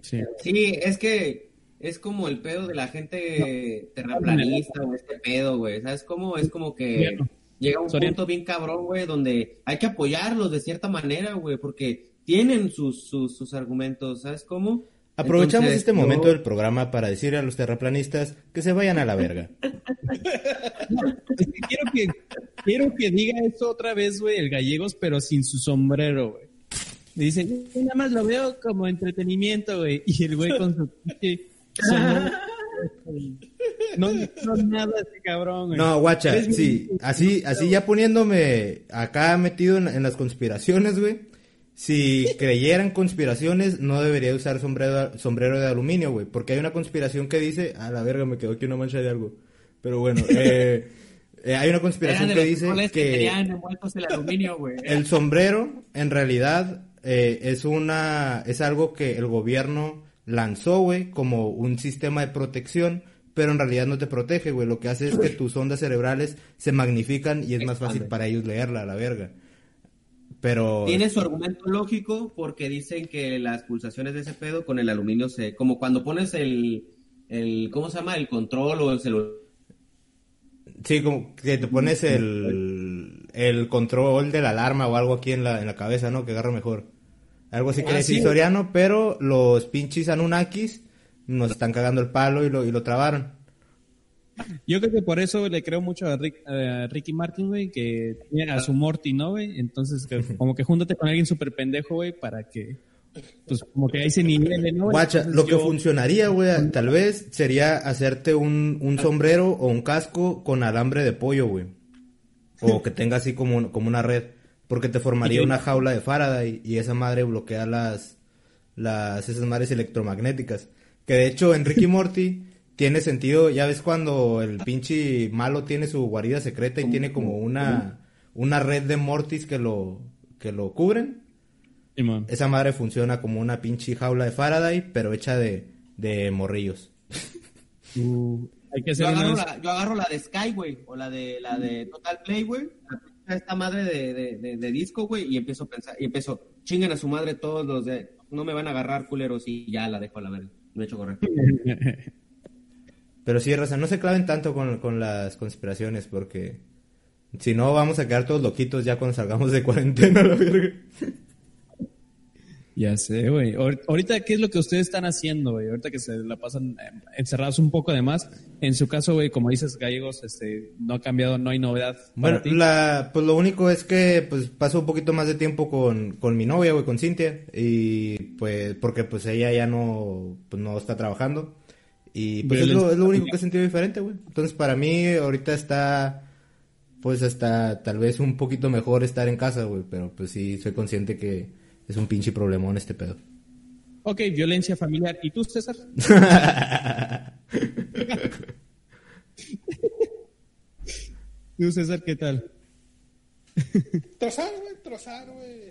Sí. Sí, es que es como el pedo de la gente terraplanista o este pedo, güey. ¿Sabes cómo? Es como que Soriano. llega un punto bien cabrón, güey, donde hay que apoyarlos de cierta manera, güey, porque tienen sus, sus, sus argumentos, ¿sabes cómo? Aprovechamos Entonces, este yo- momento del programa para decirle a los terraplanistas que se vayan a la verga. Es que quiero que quiero que diga eso otra vez, güey, el gallegos, pero sin su sombrero, güey. Dice, "Yo nada más lo veo como entretenimiento, güey. Y el güey con su. No no nada ese cabrón, güey. No, guacha, sí, así, así ya poniéndome acá metido en, en las conspiraciones, güey. Si creyeran conspiraciones, no debería usar sombrero, sombrero de aluminio, güey. Porque hay una conspiración que dice, a la verga, me quedó aquí una mancha de algo. Pero bueno, eh, eh, hay una conspiración que dice que que el aluminio, güey. el sombrero, en realidad, eh, es una, es algo que el gobierno lanzó, güey, como un sistema de protección, pero en realidad no te protege, güey. Lo que hace es que tus ondas cerebrales se magnifican y es más fácil para ellos leerla, a la verga. Pero... Tiene su argumento lógico porque dicen que las pulsaciones de ese pedo con el aluminio se... Como cuando pones el... el ¿Cómo se llama? El control o el celular. Sí, como que te pones el, el control de la alarma o algo aquí en la, en la cabeza, ¿no? Que agarra mejor. Algo así que Ah, decir sí. Soriano, pero los pinches Anunnakis nos están cagando el palo y lo, y lo trabaron. Yo creo que por eso le creo mucho a, Rick- a Ricky Martin, güey, que tiene a su Morty, ¿no, güey? Entonces, que como que júntate con alguien súper pendejo, güey, para que, pues, como que ahí se nivele, ¿no? Guacha, Entonces, lo que funcionaría, güey, tal vez sería hacerte un, un sombrero o un casco con alambre de pollo, güey. O que tenga así como, un- como una red. Porque te formaría una jaula de Faraday y esa madre bloquea las, las, esas madres electromagnéticas. Que de hecho en Ricky Morty tiene sentido, ya ves cuando el pinche malo tiene su guarida secreta y tiene como una, una red de Mortis que lo, que lo cubren. Esa madre funciona como una pinche jaula de Faraday, pero hecha de, de morrillos. Uh, hay que Yo agarro, la, yo agarro la de Sky, güey, o la de la de Total Play, güey. la- Esta madre de, de, de, de disco, güey, y empiezo a pensar, y empiezo, chingan a su madre todos los de, no me van a agarrar culeros y ya la dejo a la verga. Me echo a correr. Pero sí, Raza, no se claven tanto con, con las conspiraciones, porque si no vamos a quedar todos loquitos ya cuando salgamos de cuarentena, la verga. Ya sé, güey. Ahor- Ahorita, ¿qué es lo que ustedes están haciendo, güey? Ahorita que se la pasan eh, encerrados un poco de más. En su caso, güey, como dices, gallegos, este, no ha cambiado, no hay novedad. Bueno, para ti. la, pues lo único es que pues paso un poquito más de tiempo con, con mi novia, güey, con Cintia, y pues porque pues ella ya no, pues no está trabajando, y pues es lo, es lo único que he sentido diferente, güey. Entonces para mí ahorita está, pues hasta tal vez un poquito mejor estar en casa, güey, pero pues sí soy consciente que es un pinche problemón este pedo. Ok, violencia familiar. ¿Y tú, César? ¿Tú, César, qué tal? Trozar, güey, trozar, güey.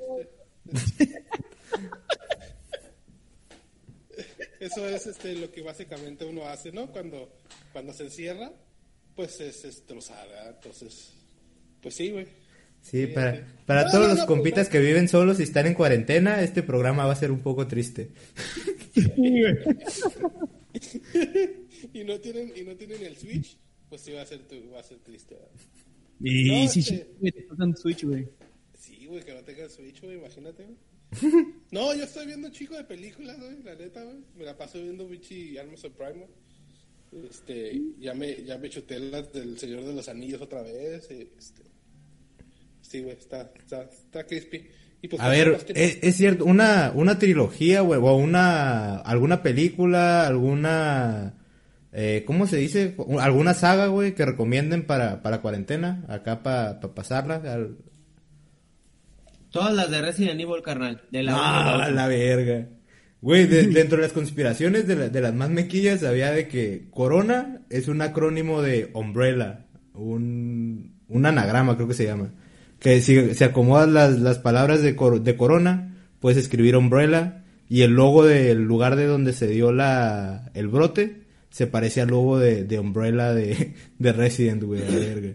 Este, Eso es este, lo que básicamente uno hace, ¿no? Cuando, cuando se encierra, pues es destrozada. Entonces, pues sí, güey. Sí, Sí, para, sí. para No, todos no, los no, compitas que viven solos y están en cuarentena, este programa va a ser un poco triste. y no tienen y no tienen el Switch, pues sí va a ser tu- va a ser triste. ¿verdad? Y No, sí, este- sí, güey, te pasan Switch, güey. Sí, güey, que no tenga Switch, güey, imagínate, güey. No, yo estoy viendo un chico de películas, güey, la neta, güey. Me la paso viendo Bichi Amazon Prime, güey. Este, ya me, ya me chuté las del Señor de los Anillos otra vez. y, Este, sí, güey, está, está, está crispy. Y pues, A ver, que- es, es cierto, una, una trilogía, güey, o una, alguna película, alguna, eh, ¿cómo se dice? ¿Alguna saga, güey, que recomienden para, para cuarentena? Acá para pasarla. al- Todas las de Resident Evil, carnal. De la Ah, la verga. Güey, de- dentro de las conspiraciones de, la- de las más mequillas había de que Corona es un acrónimo de Umbrella, un, un anagrama creo que se llama. Que si se acomodan las, las palabras de, cor- de Corona, puedes escribir Umbrella y el logo del lugar de donde se dio la, el brote se parece al logo de, de Umbrella de, de Resident, güey, verga.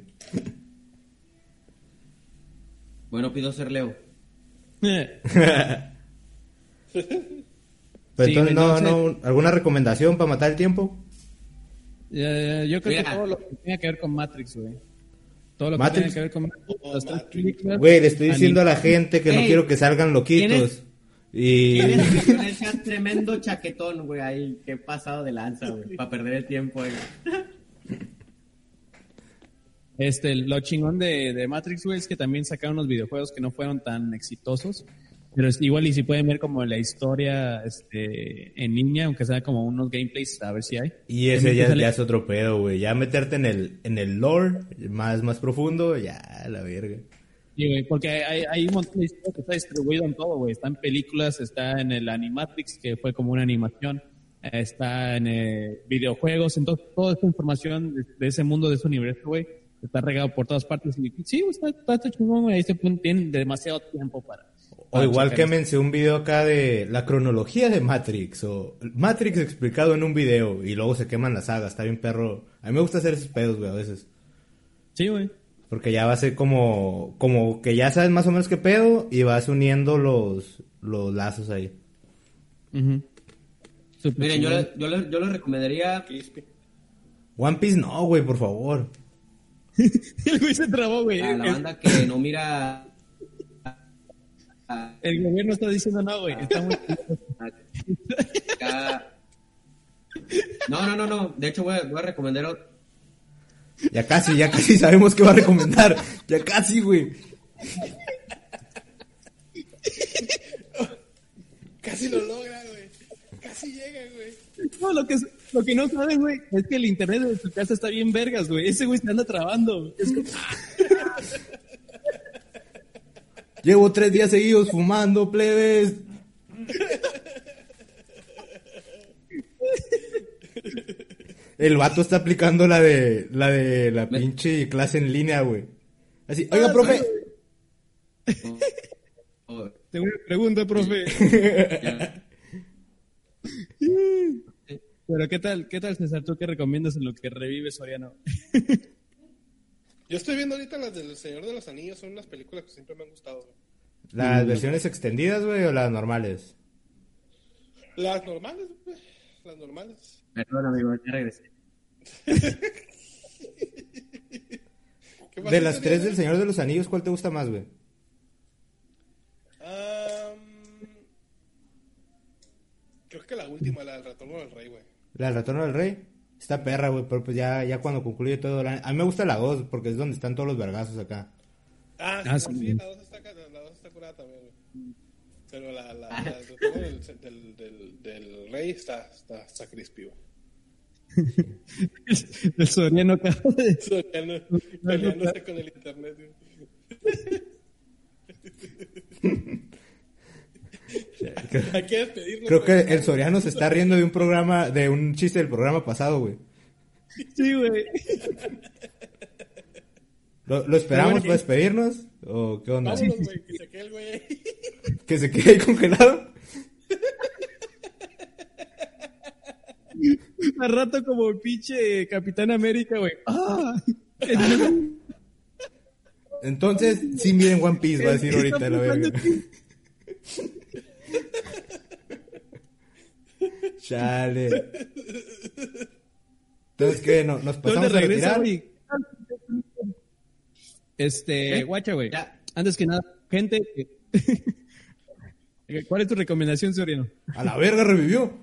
Bueno, pido ser Leo. Eh, Pero Sí, entonces, güey, no, no ¿alguna recomendación para matar el tiempo? eh, yo creo que Mira. todo lo que tenga que ver con Matrix, güey. Todo lo que Matrix. tenga que ver con Matrix. Oh, Güey, le estoy diciendo a la gente que no quiero que salgan loquitos. ¿tienes- Y Tienes que tremendo chaquetón, güey, ahí. Qué pasado de lanza, güey. Para perder el tiempo, ahí. Este, lo chingón de, de Matrix, güey, es que también sacaron unos videojuegos que no fueron tan exitosos. Pero es- igual y si pueden ver como la historia este, en línea, aunque sea como unos gameplays, a ver si hay. Y ese ya, sale- ya es otro pedo, güey. Ya meterte en el, en el lore más, más profundo, ya, la verga. Sí, güey, porque hay, hay un montón de historias que está distribuido en todo, güey. Está en películas, está en el Animatrix, que fue como una animación, está en eh, videojuegos, entonces toda esta información de, de ese mundo, de ese universo, güey, está regado por todas partes. Y sí, está, está, está chingón, güey. Ahí se pueden- tienen demasiado tiempo para. O igual esto. quémense un video acá de la cronología de Matrix o Matrix explicado en un video y luego se queman la saga. Está bien perro. A mí me gusta hacer esos pedos, güey, a veces. Sí, güey. Porque ya va a ser como, como que ya sabes más o menos qué pedo y vas uniendo los, los lazos ahí. Miren, yo, le- yo, le- yo les recomendaría. crispy. One Piece no, güey, por favor. El güey se trabó, güey. A la banda que no mira. El gobierno está diciendo no, güey. Está muy... No, no, no, no. De hecho, voy a, voy a recomendar. Ya casi, ya casi sabemos qué va a recomendar. Ya casi, güey. Casi lo logra. Casi llega, güey. No, lo que, lo que no saben, güey, es que el internet de su casa está bien vergas, güey. Ese güey se anda trabando. Es Llevo tres días seguidos fumando, plebes. El vato está aplicando la de la de la pinche clase en línea, güey. Así, oiga, Ah, profe. oh, Tengo una pregunta, profe. Pero ¿qué tal, qué tal, César? ¿Tú qué recomiendas en lo que revive Soriano? Yo estoy viendo ahorita las del Señor de los Anillos, son las películas que siempre me han gustado, güey. ¿Las versiones extendidas, güey, o las normales? Las normales, güey. Las normales. Perdón, amigo, ya regresé. ¿Qué más De las tres del Señor de los Anillos, ¿cuál te gusta más, güey? Creo que la última, la del Retorno del Rey, güey. La del Retorno del Rey. Está perra, güey, pero pues ya, ya cuando concluye todo el año. A mí me gusta la 2, porque es donde están todos los vergazos acá. Ah, sí, Ah, sí. sí, la dos está, ca- la dos está curada también, güey. Pero la, la, la del Retorno del, del, del, del Rey está, está, está crispy, güey. El Soriano acaba de... Peleando- Peleándose con el internet, güey. Hay que despedirnos. Creo que el Soriano se está riendo de un programa, de un chiste del programa pasado, güey. Sí, güey. ¿Lo, lo esperamos bueno, para despedirnos? ¿O qué onda? Vámonos, güey, que se quede el güey ahí. ¿Que se quede ahí congelado? cada rato como el pinche Capitán América, güey. ¡Ah! Entonces, sí miren One Piece, va a decir ahorita la verga. Chale. Entonces, ¿qué? ¿No- ¿Nos pasamos ¿Dónde a retirar? Este, ¿Eh? guacha, güey. Antes que nada, gente. ¿Cuál es tu recomendación, Soriano? A la verga revivió.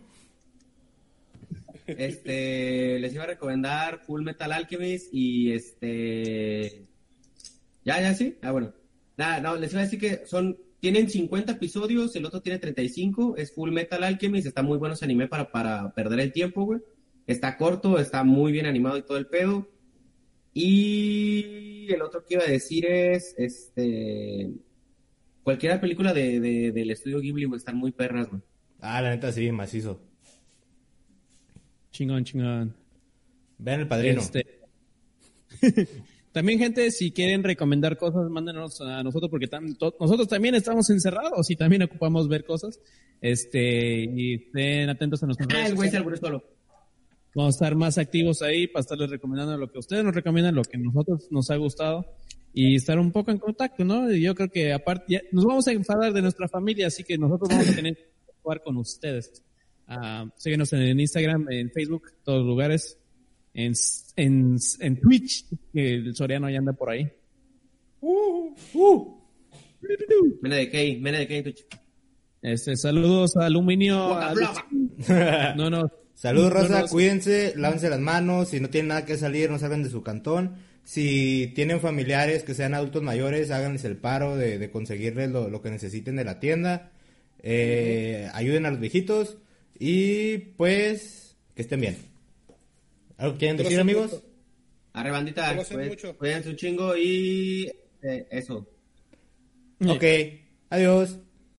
Este, les iba a recomendar Full Metal Alchemist y este... ¿Ya, ya sí? Ah, bueno. Nada, no, les iba a decir que son... Tienen 50 episodios, el otro tiene 35, es Full Metal Alchemist, está muy bueno ese anime para, para perder el tiempo, güey. Está corto, está muy bien animado y todo el pedo. Y el otro que iba a decir es, este... Cualquier película de, de- del estudio Ghibli, güey, están muy perras, güey. Ah, la neta sí, macizo. Chingón, chingón. Vean el padrino. Este... también, gente, si quieren recomendar cosas, mándenos a nosotros, porque tam- to- nosotros también estamos encerrados y también ocupamos ver cosas. Este, y estén atentos a nuestros Ah, el güey se solo. Vamos a estar más activos ahí para estarles recomendando lo que ustedes nos recomiendan, lo que a nosotros nos ha gustado y estar un poco en contacto, ¿no? Y yo creo que aparte, ya- nos vamos a enfadar de nuestra familia, así que nosotros vamos a tener que jugar con ustedes. Ah, síguenos en Instagram, en Facebook, todos los lugares, en, en, en Twitch, que el Soriano ya anda por ahí. Uh, uh. Mena de Key, Mena de Key en Twitch. Este, saludos a Aluminio. A No, no. Saludos, No, raza, no, cuídense, lávense las manos, si no tienen nada que salir, no salgan de su cantón. Si tienen familiares que sean adultos mayores, háganles el paro de, de conseguirles lo, lo que necesiten de la tienda. Eh, Ayuden a los viejitos y pues que estén bien. ¿Algo quieren decir, amigos? mucho. Arre, bandita, mucho. cuídense un chingo y eh, eso. Ok, adiós.